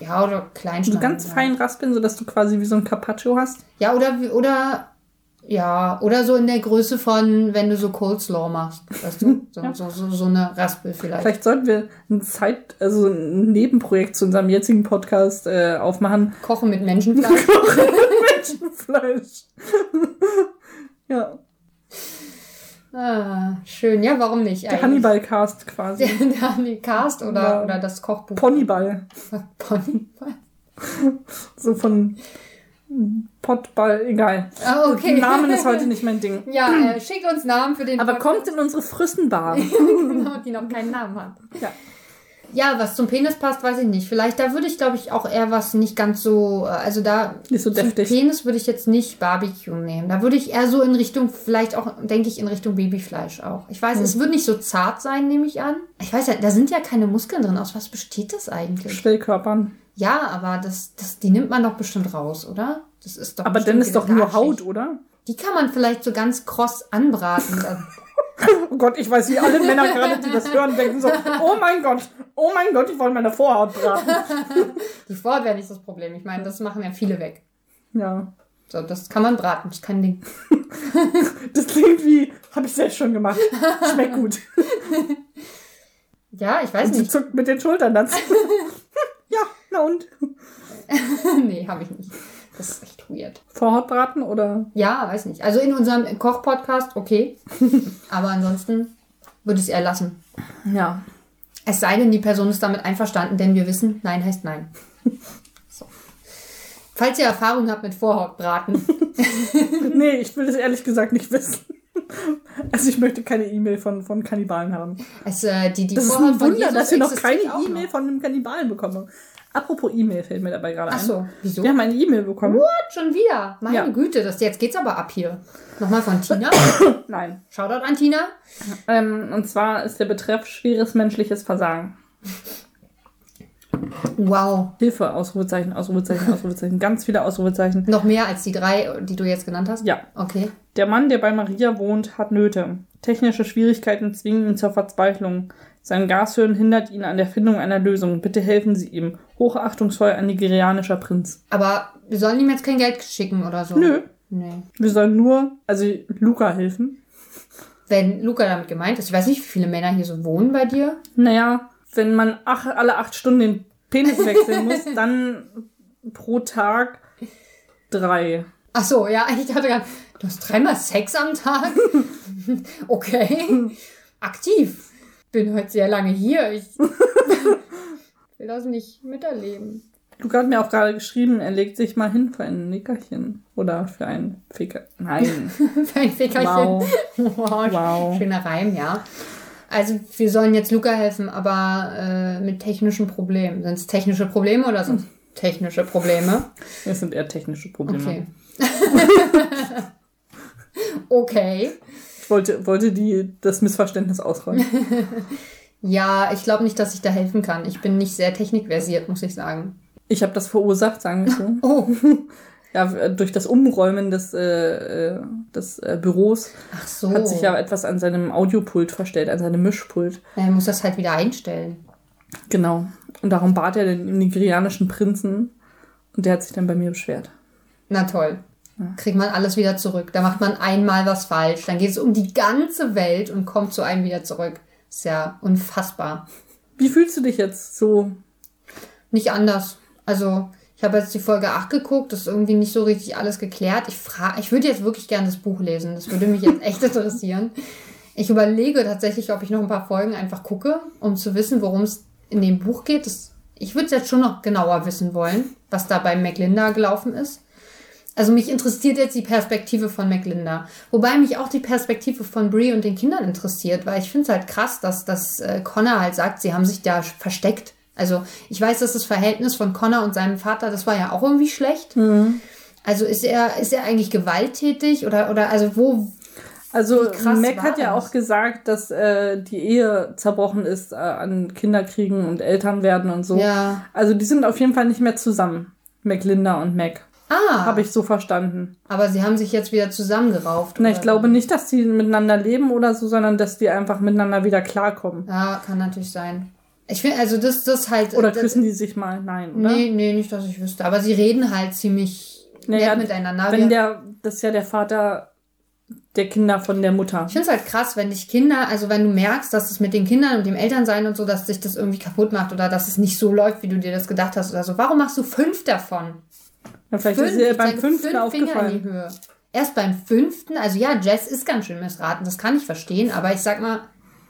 Ja, oder klein So ganz ja. fein raspeln, sodass du quasi wie so ein Carpaccio hast. Ja, oder, wie- oder, ja, oder so in der Größe von, wenn du so Coleslaw machst. Weißt du? So, Ja. so, so, so eine Raspel vielleicht. Vielleicht sollten wir ein Zeit, also ein Nebenprojekt zu unserem jetzigen Podcast äh, aufmachen. Kochen mit Menschenfleisch. Menschenfleisch. ja, ah, schön. Ja, warum nicht? der Hannibal-Cast quasi. Der, der Hannibal-Cast oder, Ja. oder das Kochbuch. Ponyball. Ponyball. So von Potball, egal. Ah, okay. Namen ist heute nicht mein Ding. Ja, äh, schickt uns Namen für den Aber Podcast. kommt in unsere Früssenbar. genau, die noch keinen Namen hat. Ja. Ja, was zum Penis passt, weiß ich nicht. Vielleicht, da würde ich, glaube ich, auch eher was nicht ganz so, äh, also da Nicht so zum deftig. Penis würde ich jetzt nicht Barbecue nehmen. Da würde ich eher so in Richtung, vielleicht auch, denke ich, in Richtung Babyfleisch auch. Ich weiß, es wird nicht so zart sein, nehme ich an. Ich weiß ja, da sind ja keine Muskeln drin. Aus was besteht das eigentlich? Schwellkörpern. Ja, aber das, das, die nimmt man doch bestimmt raus, oder? Das ist doch Aber dann ist doch nur. Haut, oder? Die kann man vielleicht so ganz kross anbraten. Oh Gott, ich weiß, wie alle Männer gerade, die das hören, denken so, oh mein Gott, oh mein Gott, ich wollte meine Vorhaut braten. die Vorhaut wäre nicht das Problem. Ich meine, das machen ja viele weg. Ja. So, das kann man braten, das ist kein Ding. Das klingt wie, habe ich selbst schon gemacht. Schmeckt gut. Ja, ich weiß Und sie nicht. zuckt mit den Schultern dann. ja, na und? nee, habe ich nicht. Das echt weird. Vorhaut braten oder? Ja, weiß nicht. Also in unserem Koch-Podcast, okay. Aber ansonsten würde ich es eher lassen. Ja. Es sei denn, die Person ist damit einverstanden, denn wir wissen, nein heißt nein. So. Falls ihr Erfahrung habt mit Vorhautbraten, Nee, ich will das ehrlich gesagt nicht wissen. Also ich möchte keine E-Mail von, von Kannibalen haben. es, äh, die, die Das ist Vorhaut ein von Wunder, dass ich noch keine E-Mail von einem Kannibalen bekomme. Apropos E-Mail fällt mir dabei gerade Ach ein. so, wieso? Wir haben eine E-Mail bekommen. What? Schon wieder? Meine Ja. Güte, das, jetzt geht's aber ab hier. Nochmal von Tina. Nein. Shoutout an Tina. Ähm, und zwar ist der Betreff schweres menschliches Versagen. Wow. Hilfe, Ausrufezeichen, Ausrufezeichen, Ausrufezeichen. Ganz viele Ausrufezeichen. Noch mehr als die drei, die du jetzt genannt hast? Ja. Okay. Der Mann, der bei Maria wohnt, hat Nöte. Technische Schwierigkeiten zwingen ihn zur Verzweiflung. Sein Gashirn hindert ihn an der Findung einer Lösung. Bitte helfen Sie ihm. Hochachtungsvoll ein nigerianischer Prinz. Aber wir sollen ihm jetzt kein Geld schicken oder so? Nö. Nee. Wir sollen nur, also Luca helfen. Wenn Luca damit gemeint ist, ich weiß nicht, wie viele Männer hier so wohnen bei dir. Naja, wenn man ach, alle acht Stunden den Penis wechseln muss, dann pro Tag drei. Ach so, ja, ich dachte gerade, du hast dreimal Sex am Tag? okay. Aktiv. Bin heute sehr lange hier. Ich will das nicht miterleben. Luca hat mir auch gerade geschrieben, er legt sich mal hin für ein Nickerchen. Oder für ein Ficker. Nein. Für ein Fickerchen. Wow. Wow. Wow. Schöner Reim, ja. Also wir sollen jetzt Luca helfen, aber äh, mit technischen Problemen. Sind es technische Probleme oder sind es technische Probleme? Das sind eher technische Probleme. Okay. okay. Ich wollte, wollte die, das Missverständnis ausräumen. Ja, ich glaube nicht, dass ich da helfen kann. Ich bin nicht sehr technikversiert, muss ich sagen. Ich habe das verursacht, sagen wir so. Oh, Ja, durch das Umräumen des, äh, äh, des äh, Büros so. hat sich ja etwas an seinem Audiopult verstellt, an seinem Mischpult. Er muss das halt wieder einstellen. Genau. Und darum bat er den nigerianischen Prinzen und der hat sich dann bei mir beschwert. Na toll. Kriegt man alles wieder zurück. Da macht man einmal was falsch. Dann geht es um die ganze Welt und kommt zu einem wieder zurück. Ist ja unfassbar. Wie fühlst du dich jetzt so? Nicht anders. Also, ich habe jetzt die Folge 8 geguckt, das ist irgendwie nicht so richtig alles geklärt. Ich frage, ich würde jetzt wirklich gerne das Buch lesen. Das würde mich jetzt echt interessieren. Ich überlege tatsächlich, ob ich noch ein paar Folgen einfach gucke, um zu wissen, worum es in dem Buch geht. Das, ich würde es jetzt schon noch genauer wissen wollen, was da bei McLinda gelaufen ist. Also mich interessiert jetzt die Perspektive von McLinda. Wobei mich auch die Perspektive von Brie und den Kindern interessiert, weil ich finde es halt krass, dass, dass äh, Connor halt sagt, sie haben sich da versteckt. Also ich weiß, dass das Verhältnis von Connor und seinem Vater, das war ja auch irgendwie schlecht. Also ist er, ist er eigentlich gewalttätig oder, oder also wo, Also Mac hat ja das? auch gesagt, dass äh, die Ehe zerbrochen ist äh, an Kinderkriegen und Elternwerden und so. Ja. Also die sind auf jeden Fall nicht mehr zusammen. McLinda und Mac. Ah, Habe ich so verstanden. aber sie haben sich jetzt wieder zusammengerauft. Na, ich glaube nicht, dass die miteinander leben oder so, sondern dass die einfach miteinander wieder klarkommen. Ja, kann natürlich sein. Ich finde, also das, das halt. Oder das, küssen die sich mal? Nein, oder? Nee, nee, nicht, dass ich wüsste. Aber sie reden halt ziemlich Naja, nett miteinander. Wenn der, das ist ja der Vater der Kinder von der Mutter. Ich finde es halt krass, wenn dich Kinder, also wenn du merkst, dass es mit den Kindern und dem Elternsein und so, dass sich das irgendwie kaputt macht oder dass es nicht so läuft, wie du dir das gedacht hast oder so. Warum machst du fünf davon? Ja, vielleicht Fünf, ist ihr beim fünften fünf aufgefallen. Erst beim fünften, also ja, Jess ist ganz schön missraten, das kann ich verstehen, aber ich sag mal,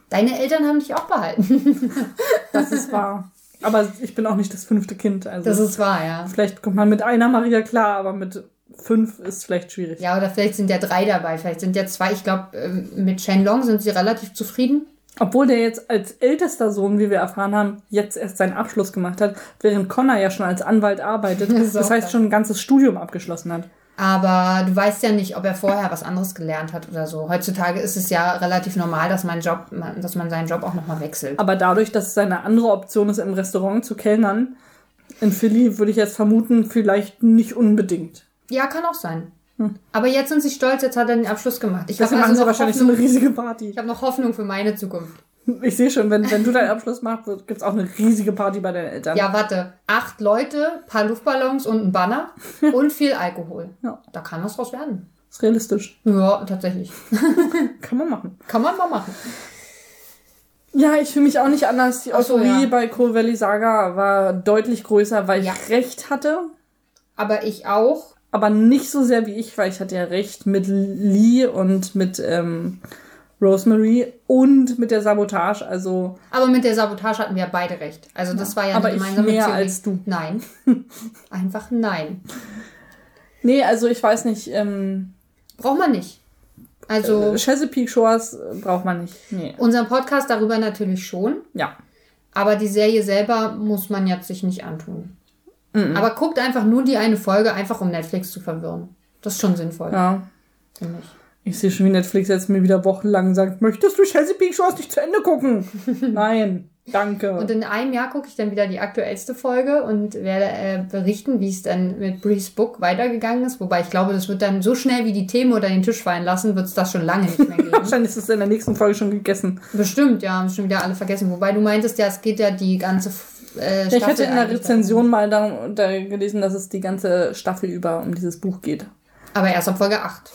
deine Eltern haben dich auch behalten. Das ist wahr. Aber ich bin auch nicht das fünfte Kind. Also Das ist wahr, ja. vielleicht kommt man mit einer Maria klar, aber mit fünf ist vielleicht schwierig. Ja, oder vielleicht sind ja drei dabei, vielleicht sind ja zwei. Ich glaube, mit Shenlong sind sie relativ zufrieden. Obwohl der jetzt als ältester Sohn, wie wir erfahren haben, jetzt erst seinen Abschluss gemacht hat, während Connor ja schon als Anwalt arbeitet. Das Das heißt schon ein ganzes Studium abgeschlossen hat. Aber du weißt ja nicht, ob er vorher was anderes gelernt hat oder so. Heutzutage ist es ja relativ normal, dass man, Job, dass man seinen Job auch nochmal wechselt. Aber dadurch, dass es seine andere Option ist, im Restaurant zu kellnern, in Philly würde ich jetzt vermuten, vielleicht nicht unbedingt. Ja, kann auch sein. Aber jetzt sind sie stolz, jetzt hat er den Abschluss gemacht. Ich habe Deswegen machen also sie wahrscheinlich so Hoffnung, eine riesige Party. ich hab noch Hoffnung für meine Zukunft. Ich sehe schon, wenn, wenn du deinen Abschluss machst, gibt es auch eine riesige Party bei deinen Eltern. Ja, warte. Acht Leute, paar Luftballons und ein Banner und viel Alkohol. Ja. Da kann was draus werden. Ist realistisch. Ja, tatsächlich. Kann man machen. Kann man mal machen. Ja, ich fühle mich auch nicht anders. Die Ach so, Euphorie ja. bei Coal Valley Saga war deutlich größer, weil Ja. ich recht hatte. Aber ich auch. Aber nicht so sehr wie ich, weil ich hatte ja recht mit Lee und mit ähm, Rosemary und mit der Sabotage. Also, Aber mit der Sabotage hatten wir beide recht. Also das war ja Aber eine ich gemeinsame mehr Theorie. als du. Nein. Einfach nein. nee, also ich weiß nicht. Ähm, Braucht man nicht. Also Chesapeake Shores äh, braucht man nicht. Nee. unseren Podcast darüber natürlich schon. Ja. Aber die Serie selber muss man jetzt sich nicht antun. Aber guckt einfach nur die eine Folge, einfach um Netflix zu verwirren. Das ist schon sinnvoll, Ja. finde ich. Ich sehe schon, wie Netflix jetzt mir wieder wochenlang sagt, möchtest du Chesapeake Shores nicht zu Ende gucken? Nein, danke. Und in einem Jahr gucke ich dann wieder die aktuellste Folge und werde äh, berichten, wie es dann mit Brees Book weitergegangen ist. Wobei ich glaube, das wird dann so schnell wie die Themen oder den Tisch fallen lassen, wird es das schon lange nicht mehr geben. Wahrscheinlich ist es in der nächsten Folge schon gegessen. Bestimmt, ja, haben schon wieder alle vergessen. Wobei du meintest ja, es geht ja die ganze äh, Staffel. ich hatte in der Rezension mal da, da gelesen, dass es die ganze Staffel über um dieses Buch geht. Aber erst ab Folge 8.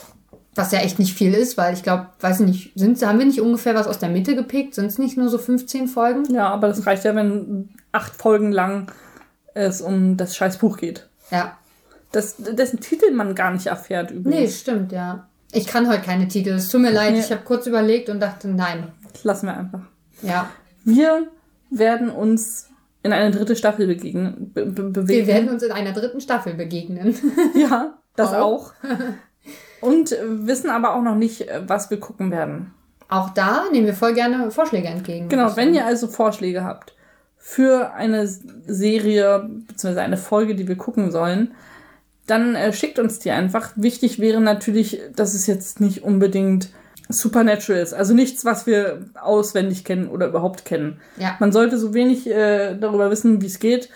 Was ja echt nicht viel ist, weil ich glaube, weiß ich nicht, sind, haben wir nicht ungefähr was aus der Mitte gepickt? Sind es nicht nur so 15 Folgen? Ja, aber das reicht ja, wenn acht Folgen lang es um das scheiß Buch geht. Ja. Das, dessen Titel man gar nicht erfährt Nee, übrigens. stimmt, ja. Ich kann heute keine Titel. Es tut mir leid, Nee. ich habe kurz überlegt und dachte, nein. Das lassen wir einfach. Ja. Wir werden uns in eine dritte Staffel begegnen, be be bewegen. Wir werden uns in einer dritten Staffel begegnen. Ja, das Auch. auch. Und wissen aber auch noch nicht, was wir gucken werden. Auch da nehmen wir voll gerne Vorschläge entgegen. Genau, wenn ihr also Vorschläge habt für eine Serie bzw. eine Folge, die wir gucken sollen, dann äh, schickt uns die einfach. Wichtig wäre natürlich, dass es jetzt nicht unbedingt Supernatural ist. Also nichts, was wir auswendig kennen oder überhaupt kennen. Ja. Man sollte so wenig äh, darüber wissen, wie es geht.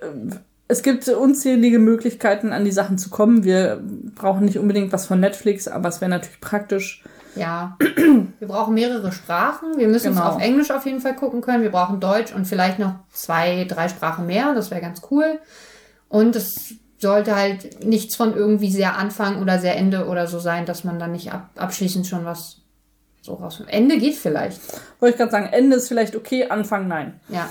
Ähm, Es gibt unzählige Möglichkeiten, an die Sachen zu kommen. Wir brauchen nicht unbedingt was von Netflix, aber es wäre natürlich praktisch. Ja. Wir brauchen mehrere Sprachen. Wir müssen Genau. es auf Englisch auf jeden Fall gucken können. Wir brauchen Deutsch und vielleicht noch zwei, drei Sprachen mehr. Das wäre ganz cool. Und es sollte halt nichts von irgendwie sehr Anfang oder sehr Ende oder so sein, dass man dann nicht ab, abschließend schon was so raus. Ende geht vielleicht. Wollte ich gerade sagen, Ende ist vielleicht okay, Anfang nein. Ja.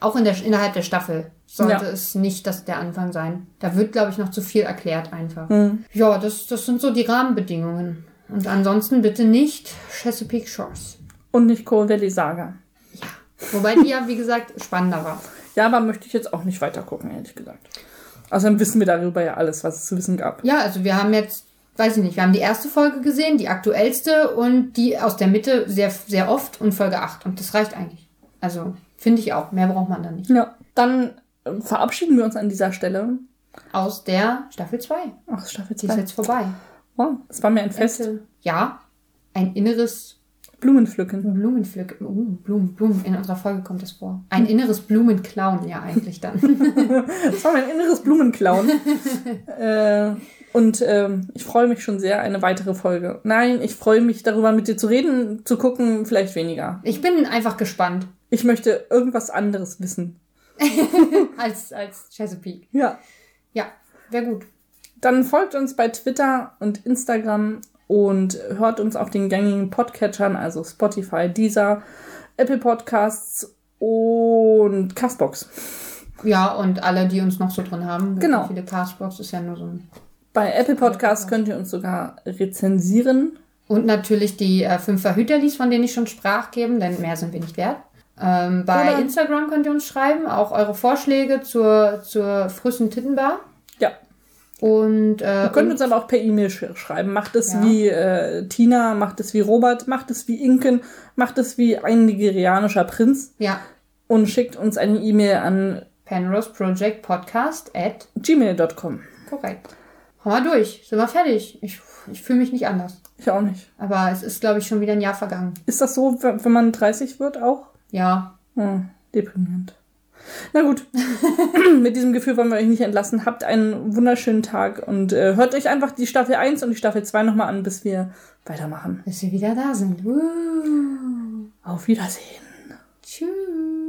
Auch in der, innerhalb der Staffel sollte Ja. es nicht das, der Anfang sein. Da wird, glaube ich, noch zu viel erklärt einfach. Hm. Ja, das, das sind so die Rahmenbedingungen. Und ansonsten bitte nicht Chesapeake Shores. Und nicht Coal Valley Saga. Ja. Wobei die ja, wie gesagt, spannender war. Ja, aber möchte ich jetzt auch nicht weiter gucken, ehrlich gesagt. Außerdem wissen wir darüber ja alles, was es zu wissen gab. Ja, also wir haben jetzt, weiß ich nicht, wir haben die erste Folge gesehen, die aktuellste und die aus der Mitte sehr, sehr oft und Folge 8. Und das reicht eigentlich. Also, finde ich auch. Mehr braucht man da nicht. Ja. Dann äh, verabschieden wir uns an dieser Stelle. Aus der Staffel 2. Ach, Staffel Die ist 2. jetzt vorbei. Wow, das war mir ein Fest. Ja, ein inneres Blumenpflücken. Blumenpflücken. Uh, Blumen, Blumen. In unserer Folge kommt das vor. Ein inneres Blumenklauen, ja, eigentlich dann. Das war mein inneres Blumenklauen. äh, und ähm, ich freue mich schon sehr, eine weitere Folge. Nein, ich freue mich darüber, mit dir zu reden, zu gucken, vielleicht weniger. Ich bin einfach gespannt. Ich möchte irgendwas anderes wissen. Als, als Chesapeake. Ja. Ja, wäre gut. Dann folgt uns bei Twitter und Instagram und hört uns auf den gängigen Podcatchern, also Spotify, Deezer, Apple Podcasts und Castbox. Ja, und alle, die uns noch so drin haben. Genau. Viele Castbox ist ja nur so ein. Bei Apple Podcasts könnt ihr uns sogar rezensieren. Und natürlich die äh, fünf Verhüterlies, von denen ich schon sprach, geben, denn mehr sind wir nicht wert. Ähm, bei Oder- Instagram könnt ihr uns schreiben, auch eure Vorschläge zur, zur Früssen Tittenbar. Ja. Und, äh, Ihr könnt uns aber auch per E-Mail sch schreiben. Macht es Ja. wie äh, Tina, macht es wie Robert, macht es wie Inken, macht es wie ein nigerianischer Prinz ja, und schickt uns eine E-Mail an Penrose Project Podcast at gmail.com. korrekt. Haben wir durch, sind wir fertig. Ich, ich fühle mich nicht anders. Ich auch nicht. Aber es ist, glaube ich, schon wieder ein Jahr vergangen. Ist das so, wenn wenn man 30 wird auch? Ja, Hm, deprimierend. Na gut, mit diesem Gefühl wollen wir euch nicht entlassen. Habt einen wunderschönen Tag und äh, hört euch einfach die Staffel 1 und die Staffel 2 nochmal an, bis wir weitermachen. bis wir wieder da sind. Uh, Auf Wiedersehen. tschüss.